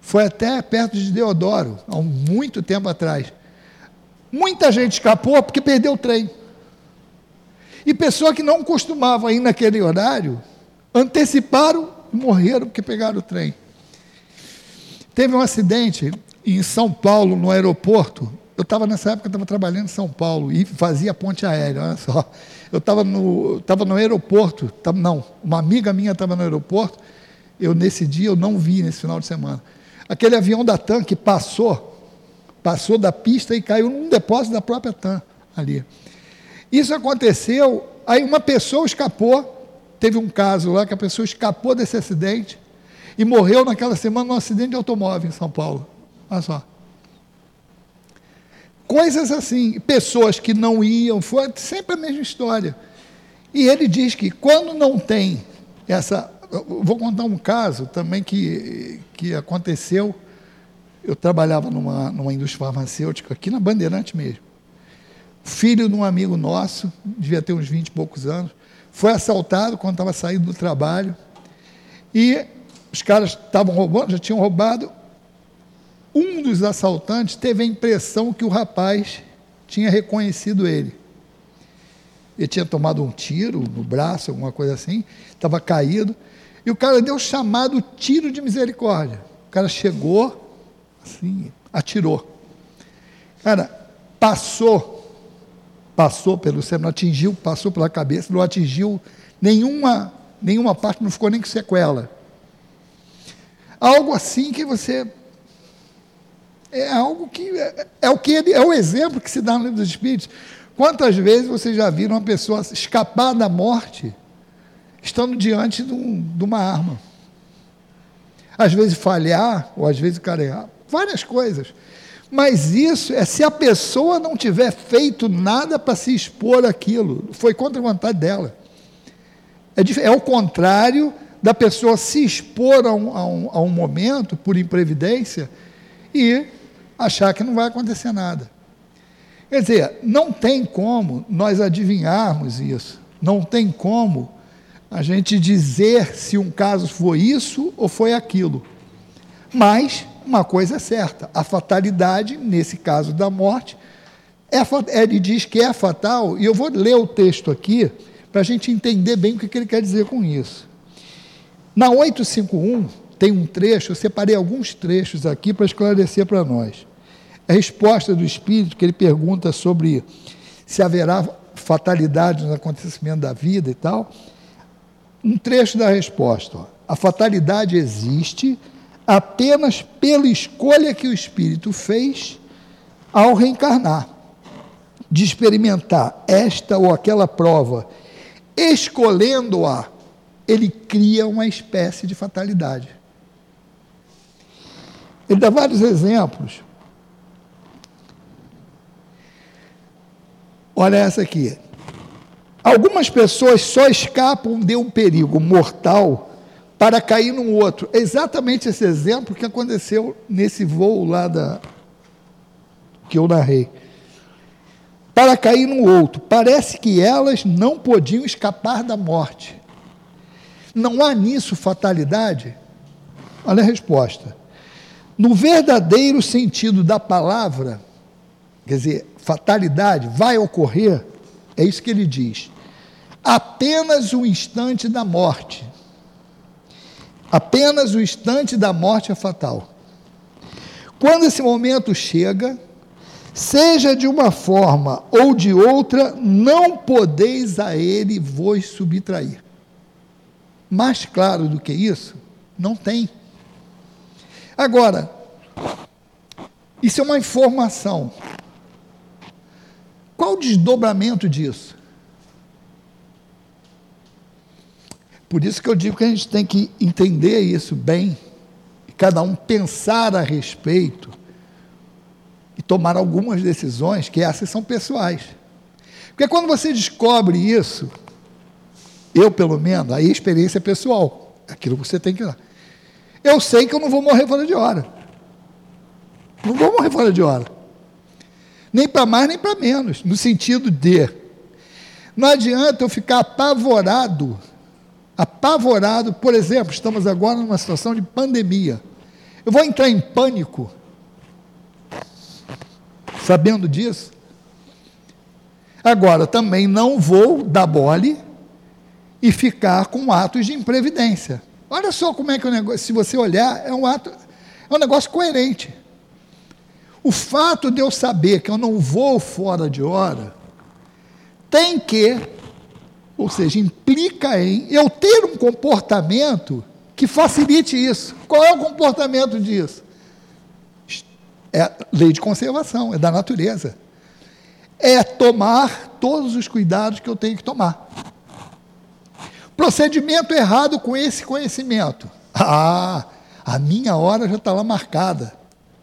Foi até perto de Deodoro, há muito tempo atrás. Muita gente escapou porque perdeu o trem. E pessoas que não costumavam ir naquele horário, anteciparam e morreram porque pegaram o trem. Teve um acidente em São Paulo, no aeroporto. Eu estava nessa época, estava trabalhando em São Paulo e fazia ponte aérea, olha só. Eu estava no, tava no aeroporto, tava, não, uma amiga minha estava no aeroporto, eu nesse dia eu não vi nesse final de semana. Aquele avião da TAM que passou, passou da pista e caiu num depósito da própria TAM ali. Isso aconteceu, aí uma pessoa escapou, teve um caso lá que a pessoa escapou desse acidente, e morreu naquela semana num acidente de automóvel em São Paulo. Olha só. Coisas assim, pessoas que não iam, foi sempre a mesma história. E ele diz que quando não tem essa. Vou contar um caso também que, que aconteceu. Eu trabalhava numa, numa indústria farmacêutica, aqui na Bandeirante mesmo. Filho de um amigo nosso, devia ter uns 20 e poucos anos, foi assaltado quando estava saindo do trabalho. E os caras estavam roubando, já tinham roubado. Um dos assaltantes teve a impressão que o rapaz tinha reconhecido ele. Ele tinha tomado um tiro no braço, alguma coisa assim, estava caído. E o cara deu chamado tiro de misericórdia. O cara chegou, assim, atirou. Cara, passou, passou pelo cérebro, não atingiu, passou pela cabeça, não atingiu nenhuma, nenhuma parte, não ficou nem com sequela. Algo assim que você. É algo que. É, é o que ele, é o exemplo que se dá no livro dos Espíritos. Quantas vezes vocês já viram uma pessoa escapar da morte estando diante de, um, de uma arma? Às vezes falhar, ou às vezes carear, várias coisas. Mas isso é se a pessoa não tiver feito nada para se expor aquilo, foi contra a vontade dela. É, é o contrário da pessoa se expor a um, a um, a um momento por imprevidência e achar que não vai acontecer nada. Quer dizer, não tem como nós adivinharmos isso, não tem como a gente dizer se um caso foi isso ou foi aquilo. Mas uma coisa é certa: a fatalidade, nesse caso da morte, é, ele diz que é fatal, e eu vou ler o texto aqui para a gente entender bem o que ele quer dizer com isso. Na 851 tem um trecho, eu separei alguns trechos aqui para esclarecer para nós. A resposta do Espírito, que ele pergunta sobre se haverá fatalidade no acontecimento da vida e tal. Um trecho da resposta: ó, a fatalidade existe apenas pela escolha que o Espírito fez ao reencarnar, de experimentar esta ou aquela prova, escolhendo-a ele cria uma espécie de fatalidade. Ele dá vários exemplos. Olha essa aqui. Algumas pessoas só escapam de um perigo mortal para cair num outro. É exatamente esse exemplo que aconteceu nesse voo lá da que eu narrei. Para cair no outro. Parece que elas não podiam escapar da morte. Não há nisso fatalidade? Olha a resposta. No verdadeiro sentido da palavra, quer dizer, fatalidade vai ocorrer, é isso que ele diz. Apenas o instante da morte. Apenas o instante da morte é fatal. Quando esse momento chega, seja de uma forma ou de outra, não podeis a ele vos subtrair. Mais claro do que isso, não tem. Agora, isso é uma informação. Qual o desdobramento disso? Por isso que eu digo que a gente tem que entender isso bem, e cada um pensar a respeito e tomar algumas decisões, que essas são pessoais. Porque quando você descobre isso, eu, pelo menos, aí experiência pessoal. Aquilo que você tem que lá. Eu sei que eu não vou morrer fora de hora. Não vou morrer fora de hora. Nem para mais, nem para menos. No sentido de, Não adianta eu ficar apavorado, apavorado, por exemplo, estamos agora numa situação de pandemia. Eu vou entrar em pânico, sabendo disso. Agora, também não vou dar bole e ficar com atos de imprevidência. Olha só como é que o negócio, se você olhar, é um ato, é um negócio coerente. O fato de eu saber que eu não vou fora de hora tem que, ou seja, implica em eu ter um comportamento que facilite isso. Qual é o comportamento disso? É lei de conservação, é da natureza. É tomar todos os cuidados que eu tenho que tomar. Procedimento errado com esse conhecimento. Ah, a minha hora já está lá marcada.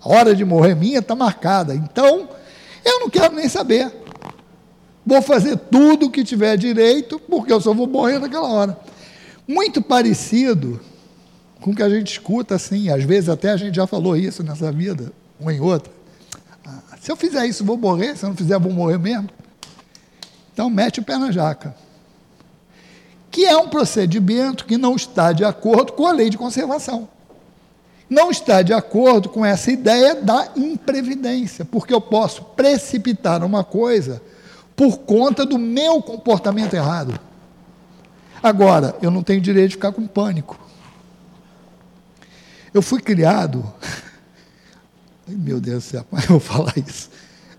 A hora de morrer minha está marcada. Então, eu não quero nem saber. Vou fazer tudo o que tiver direito, porque eu só vou morrer naquela hora. Muito parecido com o que a gente escuta assim, às vezes até a gente já falou isso nessa vida, um em outra. Ah, se eu fizer isso, vou morrer, se eu não fizer, vou morrer mesmo. Então, mete o pé na jaca que é um procedimento que não está de acordo com a lei de conservação. Não está de acordo com essa ideia da imprevidência, porque eu posso precipitar uma coisa por conta do meu comportamento errado. Agora, eu não tenho direito de ficar com pânico. Eu fui criado. Meu Deus do céu, eu vou falar isso.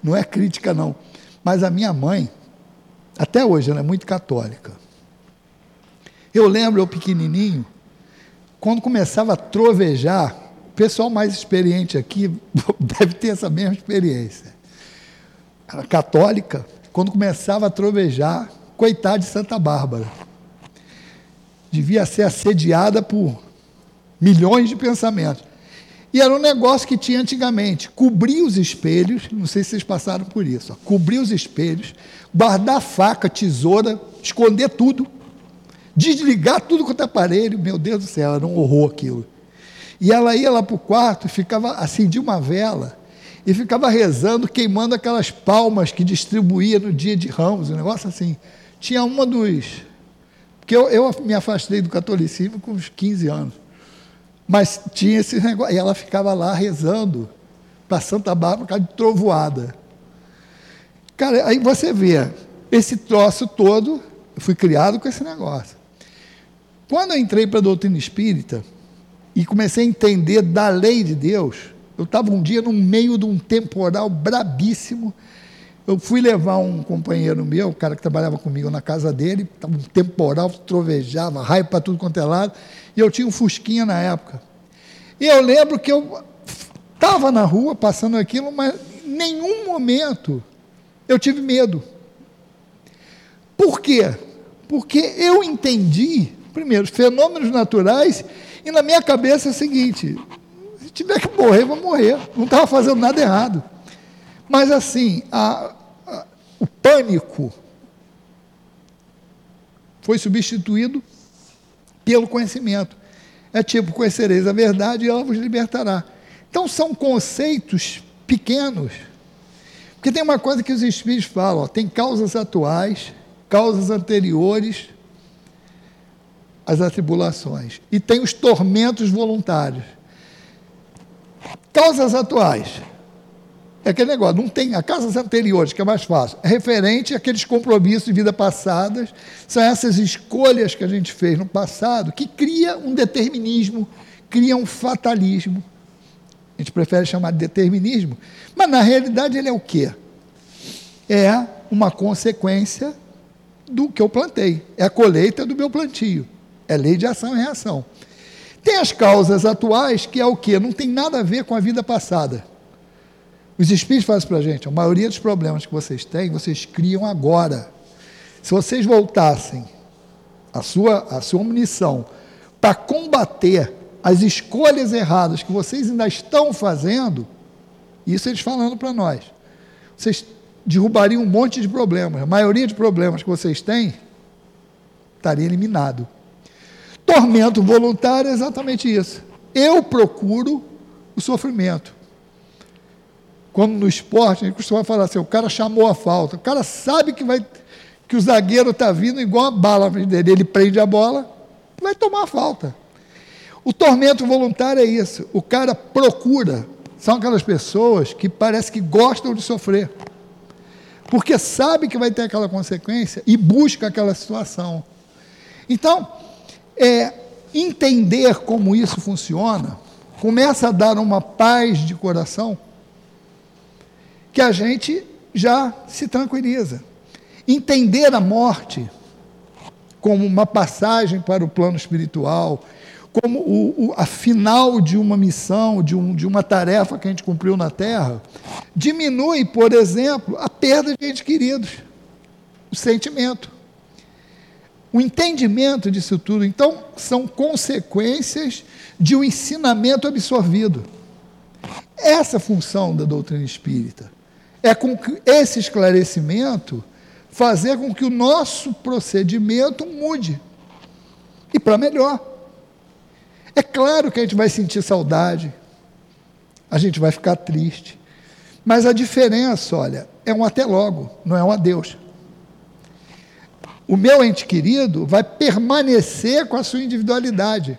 Não é crítica, não. Mas a minha mãe, até hoje, ela é muito católica. Eu lembro, eu pequenininho, quando começava a trovejar, o pessoal mais experiente aqui deve ter essa mesma experiência. Era católica, quando começava a trovejar, coitada de Santa Bárbara. Devia ser assediada por milhões de pensamentos. E era um negócio que tinha antigamente. Cobrir os espelhos, não sei se vocês passaram por isso, ó, cobrir os espelhos, guardar faca, tesoura, esconder tudo desligar tudo quanto é aparelho, meu Deus do céu, era um horror aquilo. E ela ia lá para o quarto, ficava, acendia uma vela e ficava rezando, queimando aquelas palmas que distribuía no dia de ramos, um negócio assim. Tinha uma dos. Porque eu, eu me afastei do catolicismo com uns 15 anos. Mas tinha esse negócio. E ela ficava lá rezando para Santa Bárbara, por de trovoada. Cara, aí você vê, esse troço todo, eu fui criado com esse negócio. Quando eu entrei para a doutrina espírita e comecei a entender da lei de Deus, eu estava um dia no meio de um temporal brabíssimo. Eu fui levar um companheiro meu, o cara que trabalhava comigo na casa dele, estava um temporal, trovejava, raio para tudo quanto é lado, e eu tinha um Fusquinha na época. E eu lembro que eu estava na rua passando aquilo, mas em nenhum momento eu tive medo. Por quê? Porque eu entendi Primeiro, fenômenos naturais, e na minha cabeça é o seguinte: se tiver que morrer, vou morrer. Não estava fazendo nada errado. Mas assim, a, a, o pânico foi substituído pelo conhecimento. É tipo, conhecereis a verdade e ela vos libertará. Então são conceitos pequenos. Porque tem uma coisa que os espíritos falam, ó, tem causas atuais, causas anteriores as atribulações e tem os tormentos voluntários. Causas atuais. É aquele negócio, não tem. A causas anteriores, que é mais fácil, é referente àqueles compromissos de vida passadas, são essas escolhas que a gente fez no passado que cria um determinismo, cria um fatalismo. A gente prefere chamar de determinismo, mas na realidade ele é o quê? É uma consequência do que eu plantei, é a colheita do meu plantio. É lei de ação e reação. Tem as causas atuais, que é o quê? Não tem nada a ver com a vida passada. Os espíritos fazem para a gente, a maioria dos problemas que vocês têm, vocês criam agora. Se vocês voltassem a sua, a sua munição para combater as escolhas erradas que vocês ainda estão fazendo, isso eles falando para nós, vocês derrubariam um monte de problemas. A maioria de problemas que vocês têm estaria eliminado. Tormento voluntário é exatamente isso. Eu procuro o sofrimento. Como no esporte, a gente costuma falar assim: o cara chamou a falta, o cara sabe que vai que o zagueiro está vindo igual a bala dele, ele prende a bola, vai tomar a falta. O tormento voluntário é isso. O cara procura. São aquelas pessoas que parece que gostam de sofrer. Porque sabe que vai ter aquela consequência e busca aquela situação. Então, é, entender como isso funciona começa a dar uma paz de coração que a gente já se tranquiliza. Entender a morte como uma passagem para o plano espiritual, como o, o, a final de uma missão, de, um, de uma tarefa que a gente cumpriu na Terra, diminui, por exemplo, a perda de entes queridos, o sentimento. O entendimento disso tudo, então, são consequências de um ensinamento absorvido. Essa função da doutrina espírita é com que esse esclarecimento fazer com que o nosso procedimento mude e para melhor. É claro que a gente vai sentir saudade, a gente vai ficar triste, mas a diferença, olha, é um até logo, não é um adeus. O meu ente querido vai permanecer com a sua individualidade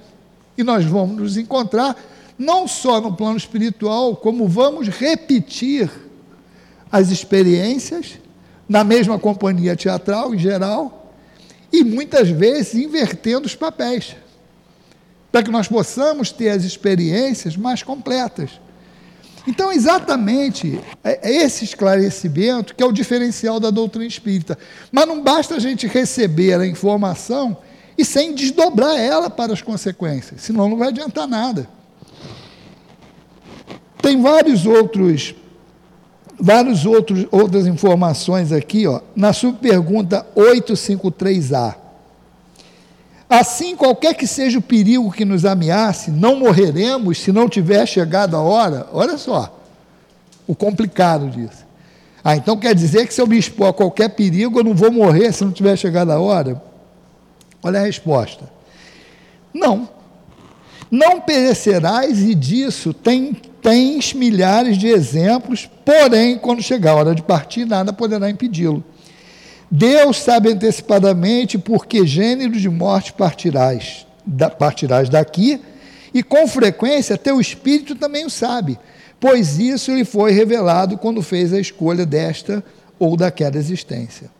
e nós vamos nos encontrar não só no plano espiritual, como vamos repetir as experiências na mesma companhia teatral em geral e muitas vezes invertendo os papéis para que nós possamos ter as experiências mais completas. Então, exatamente é, é esse esclarecimento que é o diferencial da doutrina espírita. Mas não basta a gente receber a informação e sem desdobrar ela para as consequências, senão não vai adiantar nada. Tem vários outros vários outros outras informações aqui, ó, na subpergunta 853A. Assim, qualquer que seja o perigo que nos ameace, não morreremos se não tiver chegado a hora. Olha só o complicado disso. Ah, então quer dizer que se eu me expor a qualquer perigo, eu não vou morrer se não tiver chegado a hora? Olha a resposta. Não. Não perecerás, e disso tem, tens milhares de exemplos, porém, quando chegar a hora de partir, nada poderá impedi-lo. Deus sabe antecipadamente por que gênero de morte partirás, da, partirás daqui, e com frequência teu espírito também o sabe, pois isso lhe foi revelado quando fez a escolha desta ou daquela existência.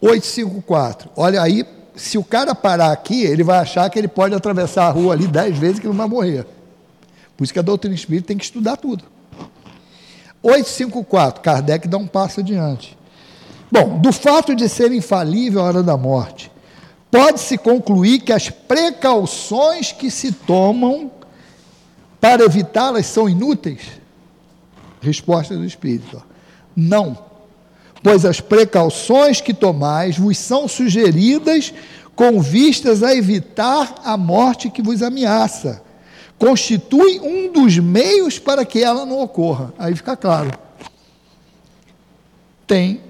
854. Olha aí, se o cara parar aqui, ele vai achar que ele pode atravessar a rua ali dez vezes que não vai morrer. Por isso que a doutrina espírita tem que estudar tudo. 854, Kardec dá um passo adiante. Bom, do fato de ser infalível a hora da morte, pode-se concluir que as precauções que se tomam para evitá-las são inúteis? Resposta do Espírito: não, pois as precauções que tomais vos são sugeridas com vistas a evitar a morte que vos ameaça constitui um dos meios para que ela não ocorra. Aí fica claro. Tem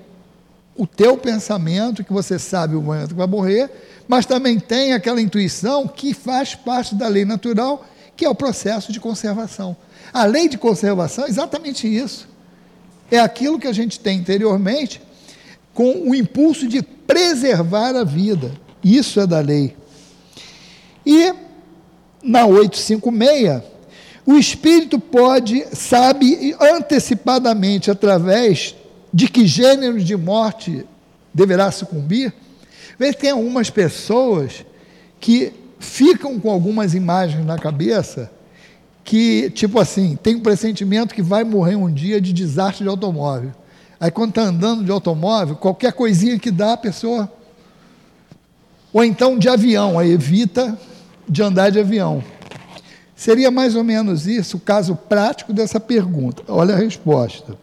o teu pensamento, que você sabe o momento que vai morrer, mas também tem aquela intuição que faz parte da lei natural, que é o processo de conservação. A lei de conservação é exatamente isso. É aquilo que a gente tem interiormente com o impulso de preservar a vida. Isso é da lei. E na 856, o espírito pode, sabe antecipadamente através de que gênero de morte deverá sucumbir. Vê tem algumas pessoas que ficam com algumas imagens na cabeça que, tipo assim, tem um pressentimento que vai morrer um dia de desastre de automóvel. Aí quando está andando de automóvel, qualquer coisinha que dá, a pessoa. Ou então de avião, aí evita de andar de avião. Seria mais ou menos isso o caso prático dessa pergunta. Olha a resposta.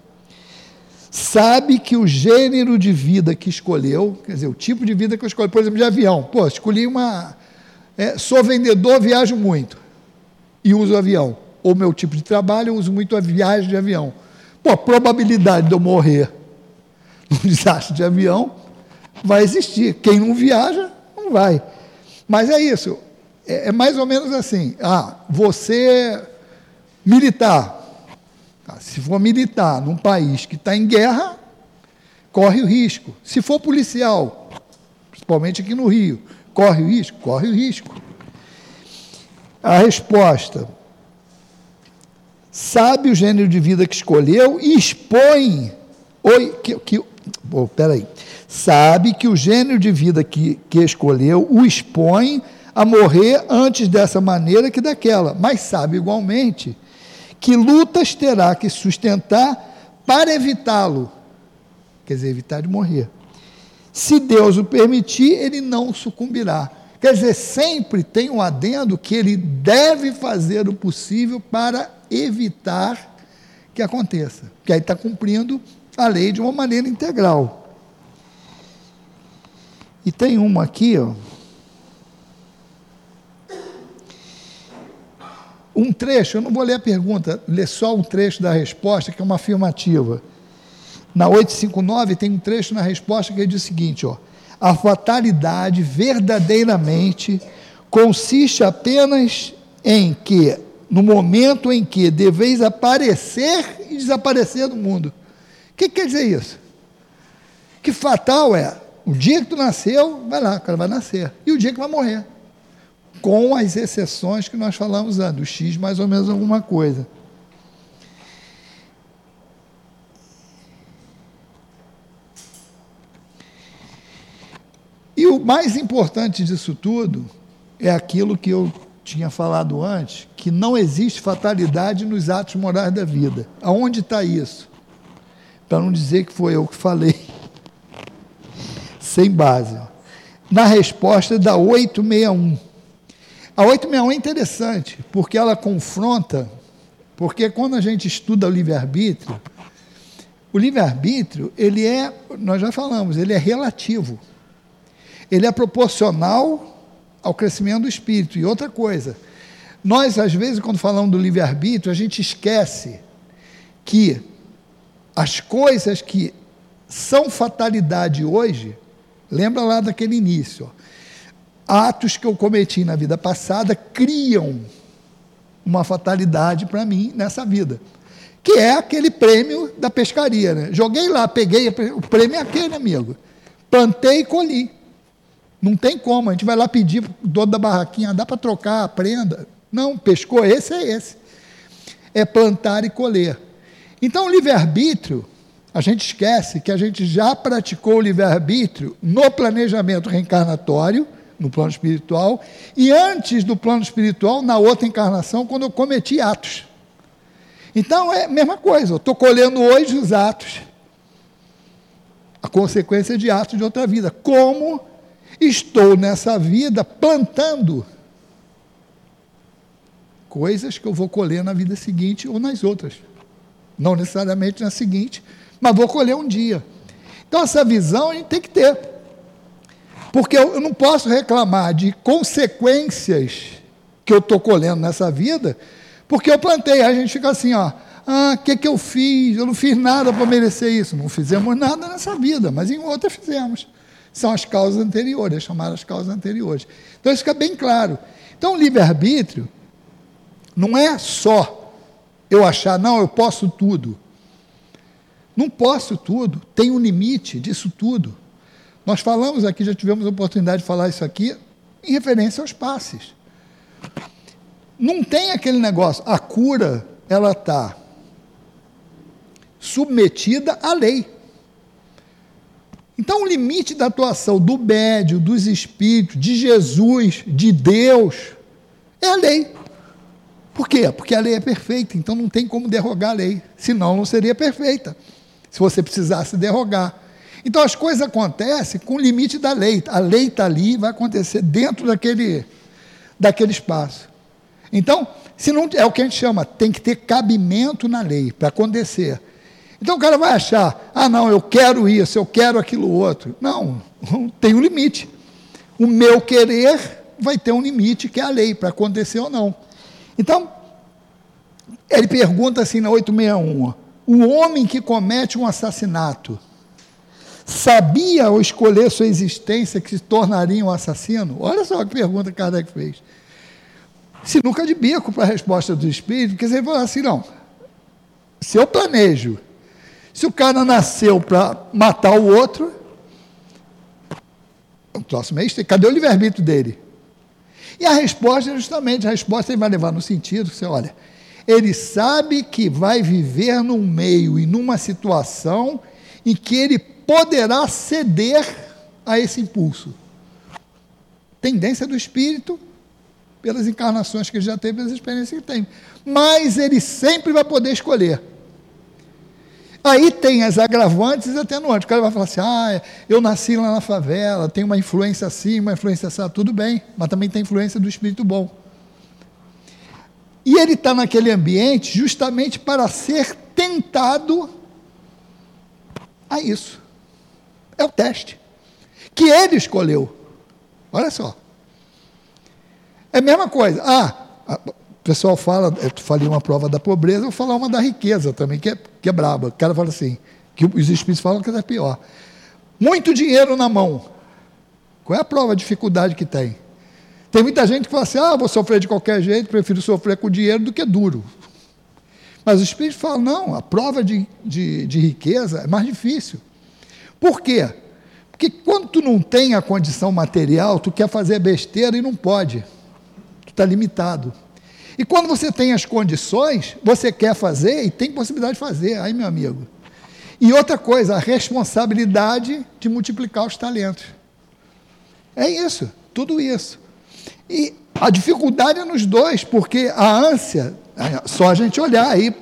Sabe que o gênero de vida que escolheu, quer dizer, o tipo de vida que eu escolhi, por exemplo, de avião. Pô, escolhi uma. É, sou vendedor, viajo muito e uso avião. Ou meu tipo de trabalho, eu uso muito a viagem de avião. Pô, a probabilidade de eu morrer num desastre de avião vai existir. Quem não viaja, não vai. Mas é isso é, é mais ou menos assim: ah, você militar, ah, se for militar num país que está em guerra, corre o risco. Se for policial, principalmente aqui no Rio, corre o risco? Corre o risco. A resposta: sabe o gênero de vida que escolheu e expõe. Oi, que, que, oh, peraí. Sabe que o gênero de vida que, que escolheu o expõe a morrer antes dessa maneira que daquela, mas sabe igualmente que lutas terá que sustentar para evitá-lo, quer dizer, evitar de morrer. Se Deus o permitir, ele não sucumbirá. Quer dizer, sempre tem um adendo que ele deve fazer o possível para evitar que aconteça. Que aí está cumprindo a lei de uma maneira integral. E tem uma aqui, ó. Um trecho, eu não vou ler a pergunta, ler só um trecho da resposta, que é uma afirmativa. Na 859 tem um trecho na resposta que diz o seguinte, ó: A fatalidade verdadeiramente consiste apenas em que no momento em que deveis aparecer e desaparecer do mundo. O que quer dizer isso? Que fatal é o dia que tu nasceu, vai lá, o cara vai nascer. E o dia que vai morrer com as exceções que nós falamos antes, o X mais ou menos alguma coisa. E o mais importante disso tudo é aquilo que eu tinha falado antes, que não existe fatalidade nos atos morais da vida. Aonde está isso? Para não dizer que foi eu que falei, sem base. Na resposta da 861. A 861 é interessante, porque ela confronta, porque quando a gente estuda o livre-arbítrio, o livre-arbítrio, ele é, nós já falamos, ele é relativo. Ele é proporcional ao crescimento do espírito. E outra coisa, nós, às vezes, quando falamos do livre-arbítrio, a gente esquece que as coisas que são fatalidade hoje, lembra lá daquele início, ó, atos que eu cometi na vida passada criam uma fatalidade para mim nessa vida. Que é aquele prêmio da pescaria. Né? Joguei lá, peguei, o prêmio é aquele, amigo. Plantei e colhi. Não tem como, a gente vai lá pedir para o dono da barraquinha, dá para trocar, aprenda. Não, pescou, esse é esse. É plantar e colher. Então, o livre-arbítrio, a gente esquece que a gente já praticou o livre-arbítrio no planejamento reencarnatório, no plano espiritual, e antes do plano espiritual, na outra encarnação, quando eu cometi atos. Então é a mesma coisa, eu estou colhendo hoje os atos, a consequência de atos de outra vida. Como estou nessa vida plantando coisas que eu vou colher na vida seguinte ou nas outras. Não necessariamente na seguinte, mas vou colher um dia. Então, essa visão a gente tem que ter. Porque eu não posso reclamar de consequências que eu estou colhendo nessa vida, porque eu plantei. A gente fica assim, ó. Ah, o que, que eu fiz? Eu não fiz nada para merecer isso. Não fizemos nada nessa vida, mas em outra fizemos. São as causas anteriores, as chamadas causas anteriores. Então isso fica bem claro. Então o livre-arbítrio não é só eu achar, não, eu posso tudo. Não posso tudo, tem um limite disso tudo. Nós falamos aqui, já tivemos a oportunidade de falar isso aqui, em referência aos passes. Não tem aquele negócio, a cura, ela está submetida à lei. Então, o limite da atuação do médio, dos espíritos, de Jesus, de Deus, é a lei. Por quê? Porque a lei é perfeita, então não tem como derrogar a lei, senão não seria perfeita, se você precisasse derrogar. Então as coisas acontecem com o limite da lei. A lei está ali e vai acontecer dentro daquele, daquele espaço. Então, se não é o que a gente chama, tem que ter cabimento na lei para acontecer. Então o cara vai achar, ah não, eu quero isso, eu quero aquilo outro. Não, tem um limite. O meu querer vai ter um limite que é a lei para acontecer ou não. Então, ele pergunta assim na 861, o homem que comete um assassinato, sabia ao escolher sua existência que se tornaria um assassino? Olha só que pergunta que Kardec fez. Se nunca de bico para a resposta do espírito, dizer, ele falou assim: não. Se eu planejo Se o cara nasceu para matar o outro, o próximo mês, cadê o livre-arbítrio dele? E a resposta é justamente, a resposta ele vai levar no sentido você olha, ele sabe que vai viver num meio e numa situação em que ele poderá ceder a esse impulso. Tendência do espírito, pelas encarnações que ele já teve, pelas experiências que tem. Mas ele sempre vai poder escolher. Aí tem as agravantes e atenuantes. O cara vai falar assim: ah, eu nasci lá na favela, tem uma influência assim, uma influência assim, tudo bem, mas também tem influência do espírito bom. E ele está naquele ambiente justamente para ser tentado a isso. É o teste. Que ele escolheu. Olha só. É a mesma coisa. Ah, o pessoal fala, eu falei uma prova da pobreza, eu vou falar uma da riqueza também, que é, que é braba. O cara fala assim, que os espíritos falam que é pior. Muito dinheiro na mão. Qual é a prova, a dificuldade que tem? Tem muita gente que fala assim, ah, vou sofrer de qualquer jeito, prefiro sofrer com dinheiro do que duro. Mas o Espírito fala, não, a prova de, de, de riqueza é mais difícil. Por quê? Porque quando tu não tem a condição material, tu quer fazer besteira e não pode. Tu está limitado. E quando você tem as condições, você quer fazer e tem possibilidade de fazer. Aí, meu amigo. E outra coisa, a responsabilidade de multiplicar os talentos. É isso, tudo isso. E a dificuldade é nos dois, porque a ânsia, só a gente olhar aí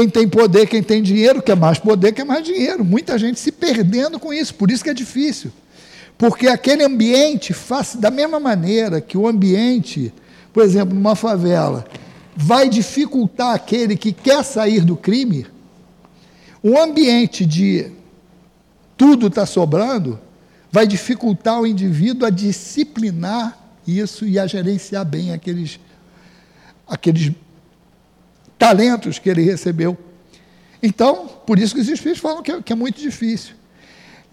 quem tem poder, quem tem dinheiro, quer mais poder, quer mais dinheiro. Muita gente se perdendo com isso, por isso que é difícil. Porque aquele ambiente, faz, da mesma maneira que o ambiente, por exemplo, numa favela, vai dificultar aquele que quer sair do crime, o ambiente de tudo está sobrando vai dificultar o indivíduo a disciplinar isso e a gerenciar bem aqueles, aqueles talentos que ele recebeu. Então, por isso que os espíritos falam que é, que é muito difícil.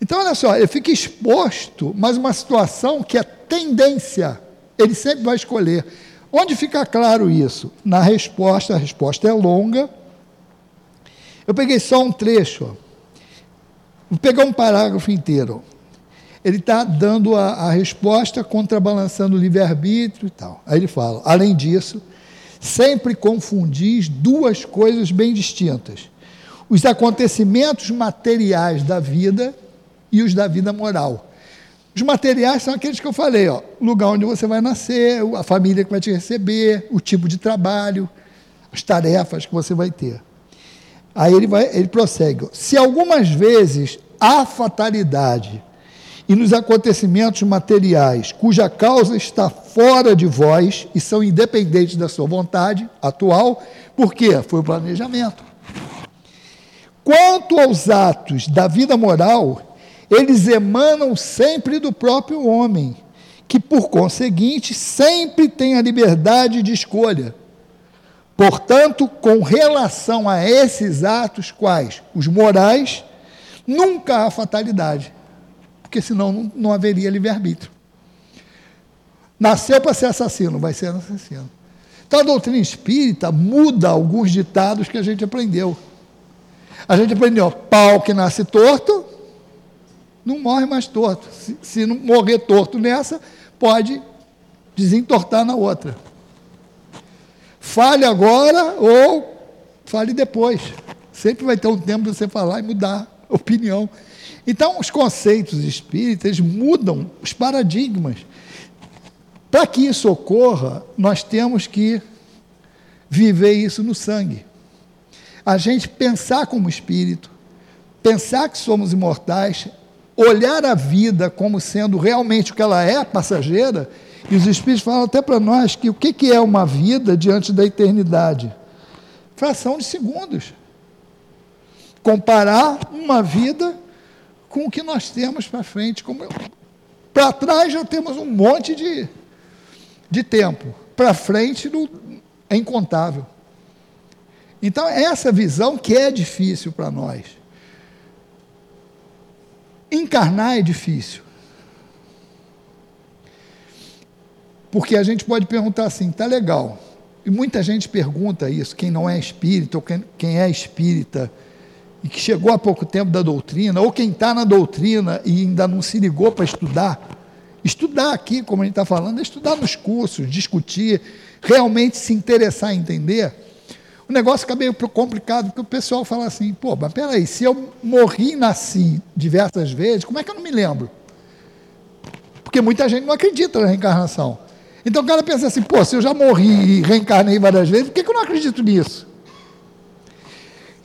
Então, olha só, ele fica exposto, mas uma situação que é tendência, ele sempre vai escolher. Onde fica claro isso? Na resposta, a resposta é longa. Eu peguei só um trecho. Vou pegar um parágrafo inteiro. Ele está dando a, a resposta, contrabalançando o livre-arbítrio e tal. Aí ele fala: além disso, sempre confundis duas coisas bem distintas: os acontecimentos materiais da vida e os da vida moral. Os materiais são aqueles que eu falei, ó, lugar onde você vai nascer, a família que vai te receber, o tipo de trabalho, as tarefas que você vai ter. Aí ele vai, ele prossegue. Se algumas vezes há fatalidade e nos acontecimentos materiais, cuja causa está fora de vós e são independentes da sua vontade atual, por quê? Foi o planejamento. Quanto aos atos da vida moral, eles emanam sempre do próprio homem, que por conseguinte sempre tem a liberdade de escolha. Portanto, com relação a esses atos, quais? Os morais, nunca há fatalidade porque senão não, haveria livre-arbítrio. Nasceu para ser assassino, vai ser assassino. Então a doutrina espírita muda alguns ditados que a gente aprendeu. A gente aprendeu, pau que nasce torto, não morre mais torto. Se, se não morrer torto nessa, pode desentortar na outra. Fale agora ou fale depois. Sempre vai ter um tempo de você falar e mudar a opinião. Então, os conceitos espíritas mudam os paradigmas. Para que isso ocorra, nós temos que viver isso no sangue. A gente pensar como espírito, pensar que somos imortais, olhar a vida como sendo realmente o que ela é, passageira, e os espíritos falam até para nós que o que é uma vida diante da eternidade? Fração de segundos. Comparar uma vida com o que nós temos para frente. Para trás já temos um monte de, de tempo, para frente é incontável. Então, essa visão que é difícil para nós. Encarnar é difícil. Porque a gente pode perguntar assim: tá legal, e muita gente pergunta isso, quem não é espírita ou quem, quem é espírita e que chegou há pouco tempo da doutrina, ou quem está na doutrina e ainda não se ligou para estudar. Estudar aqui, como a gente está falando, é estudar nos cursos, discutir, realmente se interessar em entender. O negócio fica meio complicado, porque o pessoal fala assim, pô, mas peraí, se eu morri e nasci diversas vezes, como é que eu não me lembro? Porque muita gente não acredita na reencarnação. Então o cara pensa assim, pô, se eu já morri e reencarnei várias vezes, por que, que eu não acredito nisso?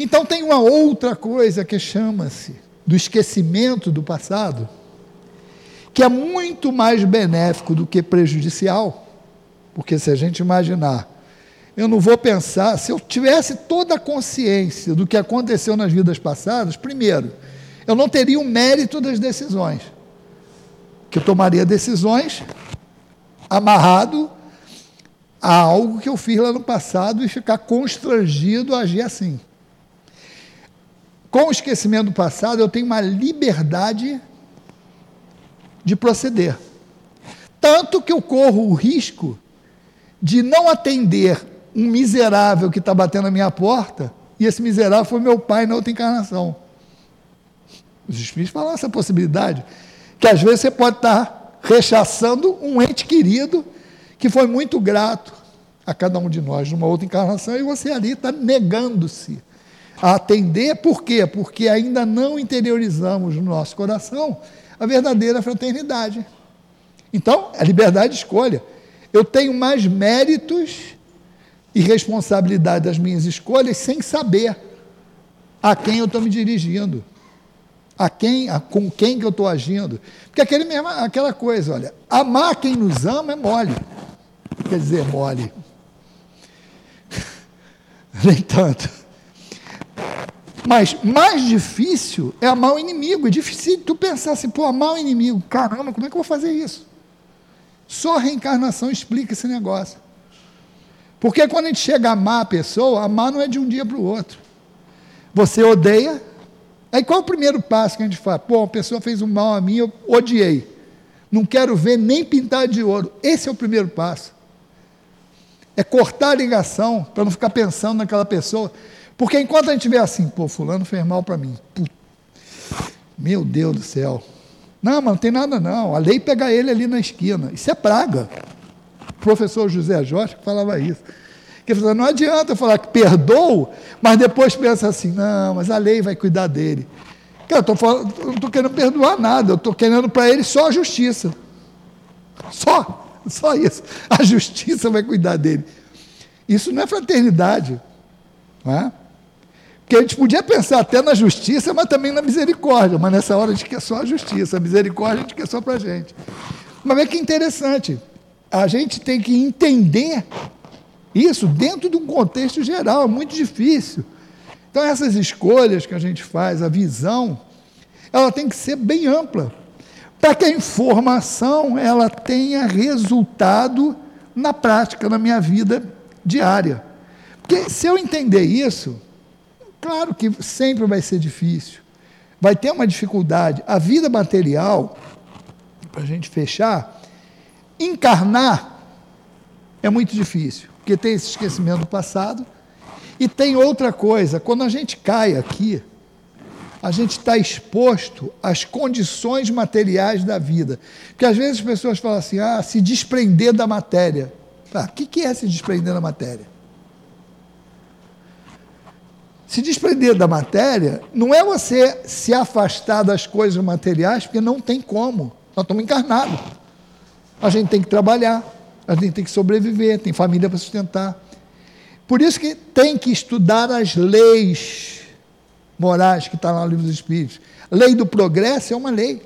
Então tem uma outra coisa que chama-se do esquecimento do passado, que é muito mais benéfico do que prejudicial. Porque se a gente imaginar, eu não vou pensar, se eu tivesse toda a consciência do que aconteceu nas vidas passadas, primeiro, eu não teria o mérito das decisões. Que eu tomaria decisões amarrado a algo que eu fiz lá no passado e ficar constrangido a agir assim. Com o esquecimento do passado, eu tenho uma liberdade de proceder. Tanto que eu corro o risco de não atender um miserável que está batendo na minha porta, e esse miserável foi meu pai na outra encarnação. Os espíritos falam essa possibilidade, que às vezes você pode estar rechaçando um ente querido que foi muito grato a cada um de nós numa outra encarnação e você ali está negando-se a atender, por quê? Porque ainda não interiorizamos no nosso coração a verdadeira fraternidade. Então, a liberdade de escolha. Eu tenho mais méritos e responsabilidade das minhas escolhas sem saber a quem eu estou me dirigindo a quem, a, com quem que eu estou agindo. Porque aquele mesmo, aquela coisa, olha, amar quem nos ama é mole. Quer dizer, mole. Nem tanto. Mas mais difícil é amar o inimigo. É difícil tu pensar assim, pô, amar o inimigo. Caramba, como é que eu vou fazer isso? Só a reencarnação explica esse negócio. Porque quando a gente chega a amar a pessoa, amar não é de um dia para o outro. Você odeia, Aí qual é o primeiro passo que a gente faz? Pô, a pessoa fez um mal a mim, eu odiei. Não quero ver nem pintar de ouro. Esse é o primeiro passo. É cortar a ligação para não ficar pensando naquela pessoa. Porque enquanto a gente vê assim, pô, fulano fez mal para mim. Meu Deus do céu. Não, mas não tem nada não. A lei pega ele ali na esquina. Isso é praga. O professor José Jorge falava isso. Que falou, não adianta falar que perdoo, mas depois pensa assim, não, mas a lei vai cuidar dele. eu não estou querendo perdoar nada, eu estou querendo para ele só a justiça. Só, só isso. A justiça vai cuidar dele. Isso não é fraternidade. Não é? Porque a gente podia pensar até na justiça, mas também na misericórdia. Mas nessa hora a gente quer só a justiça, a misericórdia a gente quer só para a gente. Mas é que interessante. A gente tem que entender isso dentro de um contexto geral, é muito difícil. Então, essas escolhas que a gente faz, a visão, ela tem que ser bem ampla, para que a informação ela tenha resultado na prática, na minha vida diária. Porque se eu entender isso, claro que sempre vai ser difícil, vai ter uma dificuldade. A vida material, para a gente fechar, encarnar é muito difícil porque tem esse esquecimento do passado. E tem outra coisa, quando a gente cai aqui, a gente está exposto às condições materiais da vida. Porque às vezes as pessoas falam assim, ah, se desprender da matéria. Ah, o que é se desprender da matéria? Se desprender da matéria não é você se afastar das coisas materiais, porque não tem como. Nós estamos encarnados. A gente tem que trabalhar a gente tem que sobreviver, tem família para sustentar. Por isso que tem que estudar as leis morais que está lá no livro dos Espíritos. Lei do progresso é uma lei.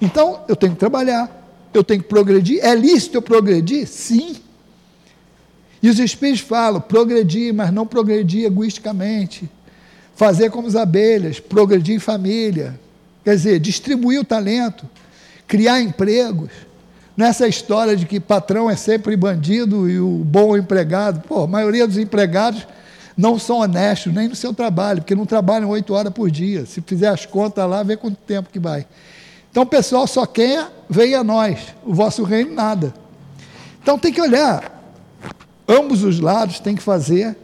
Então, eu tenho que trabalhar, eu tenho que progredir. É lícito eu progredir? Sim. E os Espíritos falam: progredir, mas não progredir egoisticamente. Fazer como as abelhas, progredir em família. Quer dizer, distribuir o talento, criar empregos nessa história de que patrão é sempre bandido e o bom empregado. Pô, a maioria dos empregados não são honestos nem no seu trabalho, porque não trabalham oito horas por dia. Se fizer as contas lá, vê quanto tempo que vai. Então pessoal só quer, venha a nós, o vosso reino nada. Então tem que olhar. Ambos os lados têm que fazer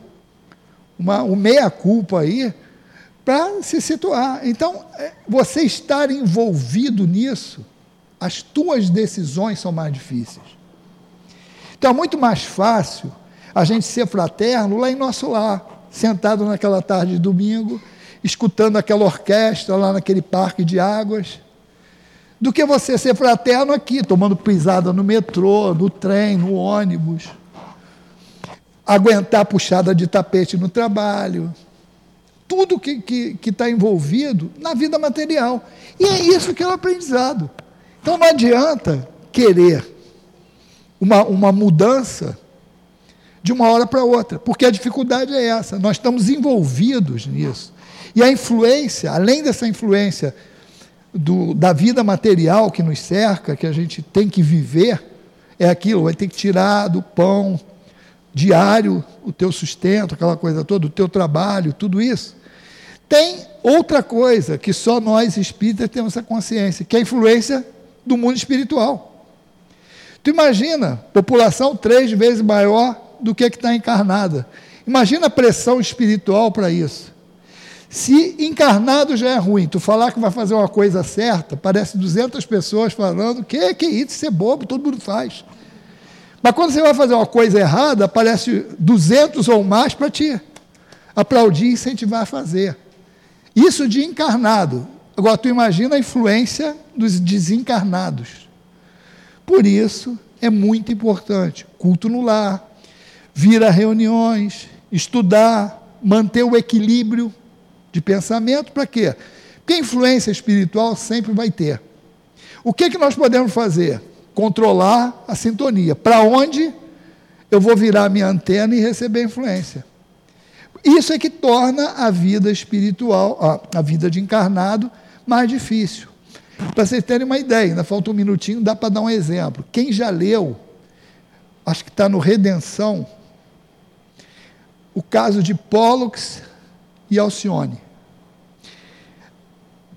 uma, um meia-culpa aí para se situar. Então, é, você estar envolvido nisso, as tuas decisões são mais difíceis. Então, é muito mais fácil a gente ser fraterno lá em nosso lar, sentado naquela tarde de domingo, escutando aquela orquestra lá naquele parque de águas, do que você ser fraterno aqui, tomando pisada no metrô, no trem, no ônibus, aguentar puxada de tapete no trabalho, tudo que está tá envolvido na vida material. E é isso que é o aprendizado. Então não adianta querer uma, uma mudança de uma hora para outra, porque a dificuldade é essa, nós estamos envolvidos nisso. E a influência, além dessa influência do, da vida material que nos cerca, que a gente tem que viver, é aquilo, vai ter que tirar do pão diário o teu sustento, aquela coisa toda, o teu trabalho, tudo isso. Tem outra coisa que só nós espíritas temos essa consciência, que é a influência do mundo espiritual. Tu imagina, população três vezes maior do que a que está encarnada. Imagina a pressão espiritual para isso. Se encarnado já é ruim, tu falar que vai fazer uma coisa certa, parece 200 pessoas falando que que isso, isso é bobo, todo mundo faz. Mas quando você vai fazer uma coisa errada, aparece 200 ou mais para te aplaudir e incentivar a fazer. Isso de encarnado. Agora, tu imagina a influência dos desencarnados. Por isso, é muito importante. Culto no lar, vir a reuniões, estudar, manter o equilíbrio de pensamento. Para quê? Porque influência espiritual sempre vai ter. O que, que nós podemos fazer? Controlar a sintonia. Para onde eu vou virar minha antena e receber influência? Isso é que torna a vida espiritual, a, vida de encarnado, mais difícil. Para vocês terem uma ideia, ainda falta um minutinho, dá para dar um exemplo. Quem já leu, acho que está no Redenção, o caso de Pollux e Alcione.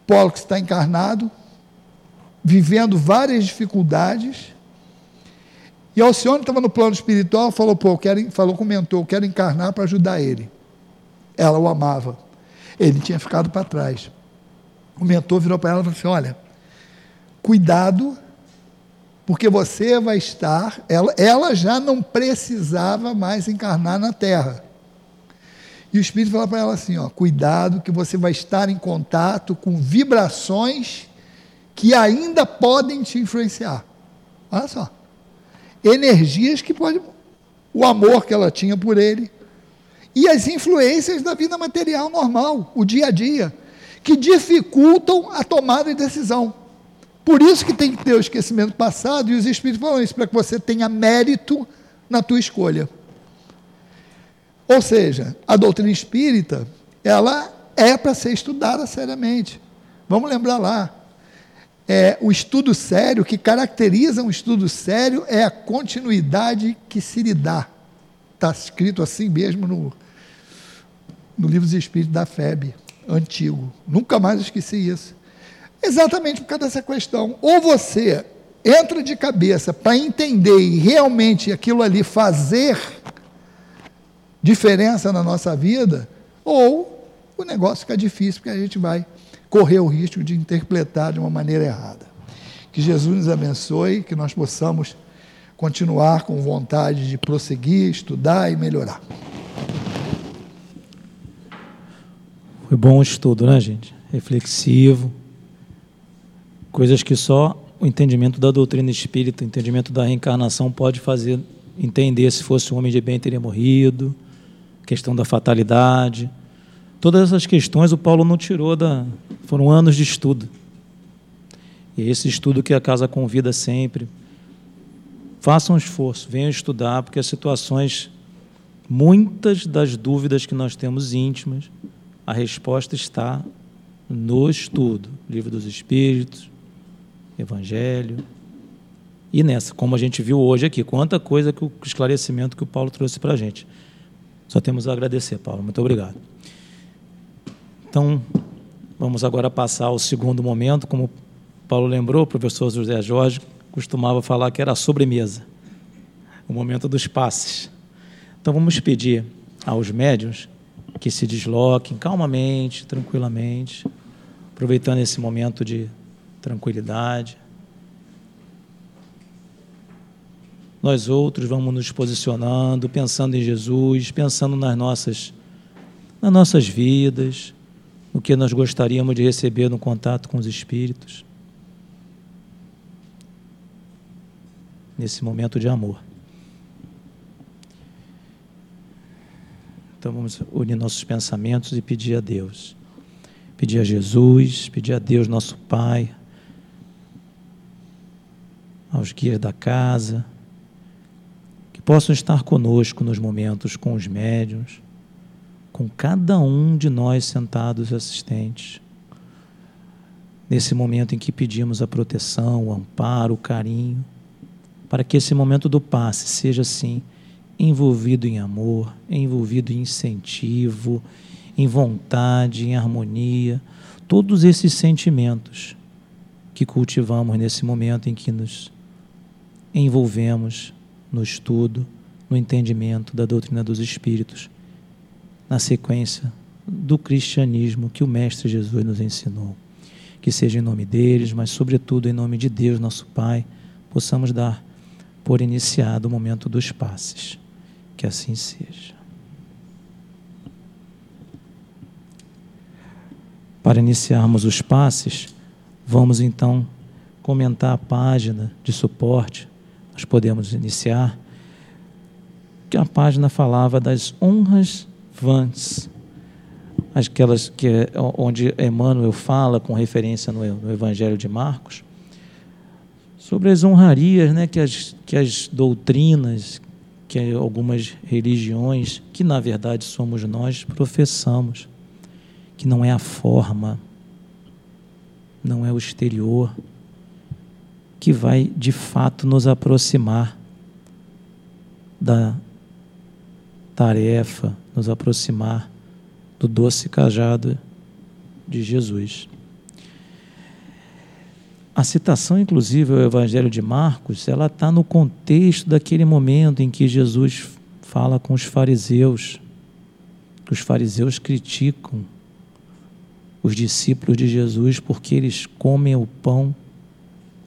Pollux está encarnado, vivendo várias dificuldades, e Alcione estava no plano espiritual, falou, pô, quero, falou com o mentor, quero encarnar para ajudar ele. Ela o amava. Ele tinha ficado para trás. O mentor virou para ela e falou assim: olha, cuidado, porque você vai estar. Ela, ela já não precisava mais encarnar na Terra. E o Espírito fala para ela assim: ó, cuidado, que você vai estar em contato com vibrações que ainda podem te influenciar. Olha só. Energias que podem. O amor que ela tinha por ele. E as influências da vida material normal, o dia a dia, que dificultam a tomada de decisão. Por isso que tem que ter o esquecimento passado, e os Espíritos falam isso, para que você tenha mérito na tua escolha. Ou seja, a doutrina espírita, ela é para ser estudada seriamente. Vamos lembrar lá. É, o estudo sério, que caracteriza um estudo sério, é a continuidade que se lhe dá. Está escrito assim mesmo no, no livro dos Espíritos da FEB, antigo. Nunca mais esqueci isso. Exatamente por causa dessa questão. Ou você entra de cabeça para entender e realmente aquilo ali fazer diferença na nossa vida, ou o negócio fica difícil porque a gente vai correr o risco de interpretar de uma maneira errada. Que Jesus nos abençoe, que nós possamos continuar com vontade de prosseguir, estudar e melhorar. Foi bom o estudo, né, gente? Reflexivo. Coisas que só o entendimento da doutrina espírita, o entendimento da reencarnação pode fazer entender se fosse um homem de bem teria morrido, questão da fatalidade. Todas essas questões o Paulo não tirou da. foram anos de estudo. E esse estudo que a casa convida sempre. Façam um esforço, venham estudar, porque as situações, muitas das dúvidas que nós temos íntimas, a resposta está no estudo. Livro dos Espíritos, Evangelho. E nessa, como a gente viu hoje aqui, quanta coisa que o esclarecimento que o Paulo trouxe para a gente. Só temos a agradecer, Paulo. Muito obrigado. Então, vamos agora passar ao segundo momento. Como Paulo lembrou, o professor José Jorge costumava falar que era a sobremesa o momento dos passes. Então vamos pedir aos médiuns que se desloquem calmamente, tranquilamente, aproveitando esse momento de tranquilidade. Nós outros vamos nos posicionando, pensando em Jesus, pensando nas nossas, nas nossas vidas, no que nós gostaríamos de receber no contato com os Espíritos. Nesse momento de amor. Então vamos unir nossos pensamentos e pedir a Deus. Pedir a Jesus, pedir a Deus, nosso Pai, aos guias da casa, que possam estar conosco nos momentos com os médiuns, com cada um de nós sentados assistentes. Nesse momento em que pedimos a proteção, o amparo, o carinho, para que esse momento do passe seja assim envolvido em amor, envolvido em incentivo, em vontade, em harmonia, todos esses sentimentos que cultivamos nesse momento em que nos envolvemos no estudo, no entendimento da doutrina dos Espíritos, na sequência do cristianismo que o Mestre Jesus nos ensinou. Que seja em nome deles, mas sobretudo em nome de Deus, nosso Pai, possamos dar por iniciado o momento dos passes. Que assim seja. Para iniciarmos os passes, vamos então comentar a página de suporte. Nós podemos iniciar. Que a página falava das honras vãs, aquelas que onde Emmanuel fala com referência no, no Evangelho de Marcos sobre as honrarias, né, que as que as doutrinas, que algumas religiões, que na verdade somos nós, professamos, que não é a forma, não é o exterior, que vai de fato nos aproximar da tarefa, nos aproximar do doce cajado de Jesus. A citação, inclusive, ao Evangelho de Marcos, ela está no contexto daquele momento em que Jesus fala com os fariseus. Os fariseus criticam os discípulos de Jesus porque eles comem o pão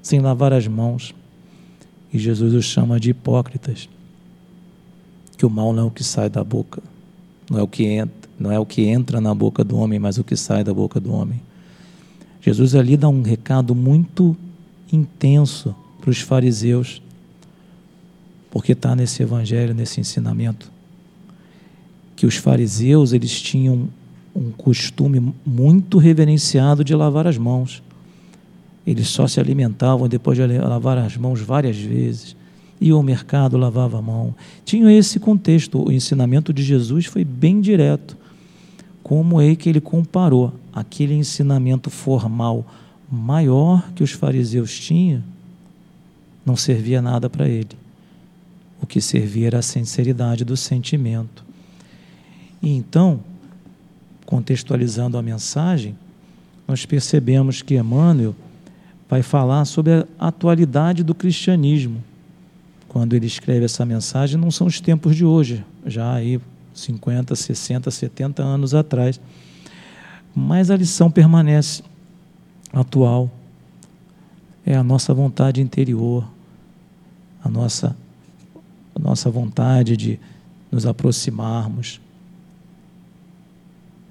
sem lavar as mãos. E Jesus os chama de hipócritas. Que o mal não é o que sai da boca, não é o que entra, não é o que entra na boca do homem, mas o que sai da boca do homem. Jesus ali dá um recado muito intenso para os fariseus, porque está nesse evangelho, nesse ensinamento, que os fariseus eles tinham um costume muito reverenciado de lavar as mãos. Eles só se alimentavam depois de lavar as mãos várias vezes. Iam ao mercado, lavava a mão. Tinha esse contexto. O ensinamento de Jesus foi bem direto. Como é que ele comparou aquele ensinamento formal maior que os fariseus tinham, não servia nada para ele. O que servia era a sinceridade do sentimento. E então, contextualizando a mensagem, nós percebemos que Emmanuel vai falar sobre a atualidade do cristianismo. Quando ele escreve essa mensagem, não são os tempos de hoje, já aí 50, 60, 70 anos atrás mas a lição permanece atual. É a nossa vontade interior, a nossa, a nossa vontade de nos aproximarmos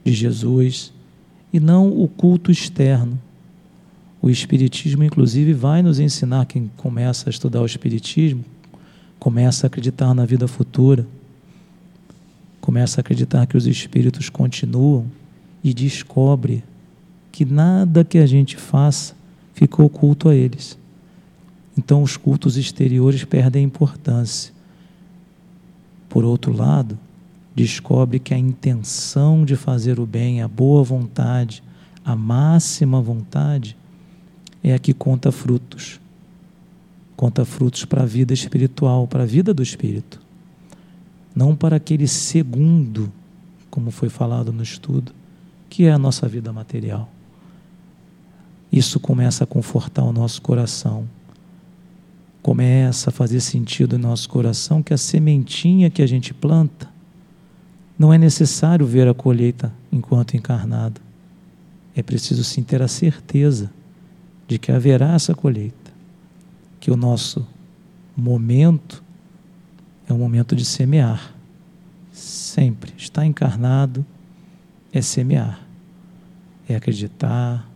de Jesus e não o culto externo. O Espiritismo, inclusive, vai nos ensinar, quem começa a estudar o Espiritismo, começa a acreditar na vida futura, começa a acreditar que os espíritos continuam e descobre que nada que a gente faça ficou oculto a eles. Então os cultos exteriores perdem importância. Por outro lado, descobre que a intenção de fazer o bem, a boa vontade, a máxima vontade, é a que conta frutos. Conta frutos para a vida espiritual, para a vida do espírito. Não para aquele segundo, como foi falado no estudo, que é a nossa vida material. Isso começa a confortar o nosso coração. começa a fazer sentido em nosso coração que a sementinha que a gente planta não é necessário ver a colheita enquanto encarnado. É preciso sim ter a certeza de que haverá essa colheita, que o nosso momento é o momento de semear. Sempre. Estar encarnado é semear, é acreditar,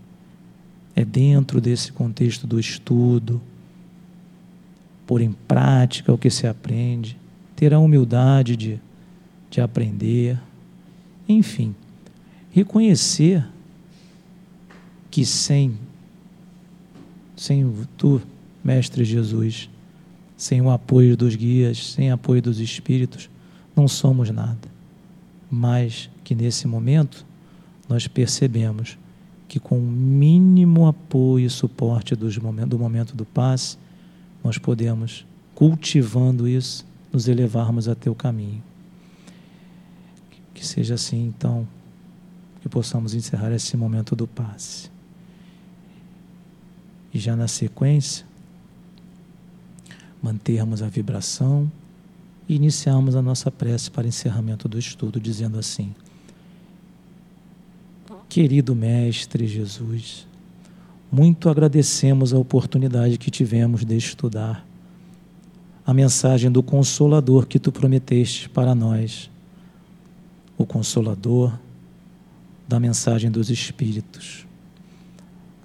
é dentro desse contexto do estudo, pôr em prática o que se aprende, ter a humildade de, de aprender, enfim, reconhecer que sem sem tu, Mestre Jesus, sem o apoio dos guias, sem o apoio dos espíritos, não somos nada. Mas que nesse momento nós percebemos que com o mínimo apoio e suporte dos momentos, do momento do passe, nós podemos, cultivando isso, nos elevarmos até o caminho. Que seja assim, então, que possamos encerrar esse momento do passe. E já na sequência, mantermos a vibração e iniciarmos a nossa prece para encerramento do estudo, dizendo assim: Querido Mestre Jesus, muito agradecemos a oportunidade que tivemos de estudar a mensagem do Consolador que tu prometeste para nós, o Consolador da mensagem dos Espíritos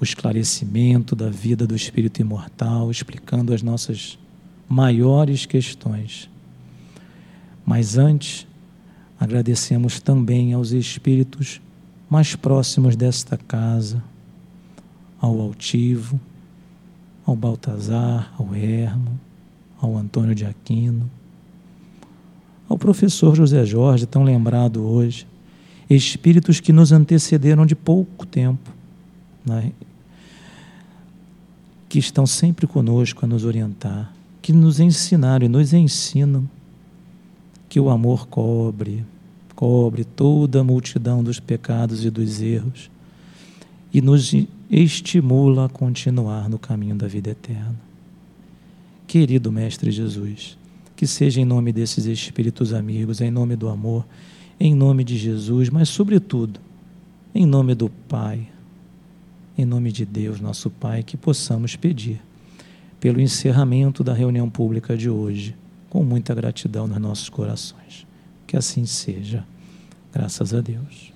o esclarecimento da vida do espírito imortal, explicando as nossas maiores questões. Mas antes, agradecemos também aos espíritos mais próximos desta casa, ao Altivo, ao Baltazar, ao Hermo, ao Antônio de Aquino, ao professor José Jorge, tão lembrado hoje, espíritos que nos antecederam de pouco tempo né? que estão sempre conosco a nos orientar, que nos ensinaram e nos ensinam que o amor cobre, cobre toda a multidão dos pecados e dos erros e nos estimula a continuar no caminho da vida eterna. Querido Mestre Jesus, que seja em nome desses espíritos amigos, em nome do amor, em nome de Jesus, mas sobretudo em nome do Pai em nome de Deus, nosso Pai, que possamos pedir pelo encerramento da reunião pública de hoje, com muita gratidão nos nossos corações. Que assim seja. Graças a Deus.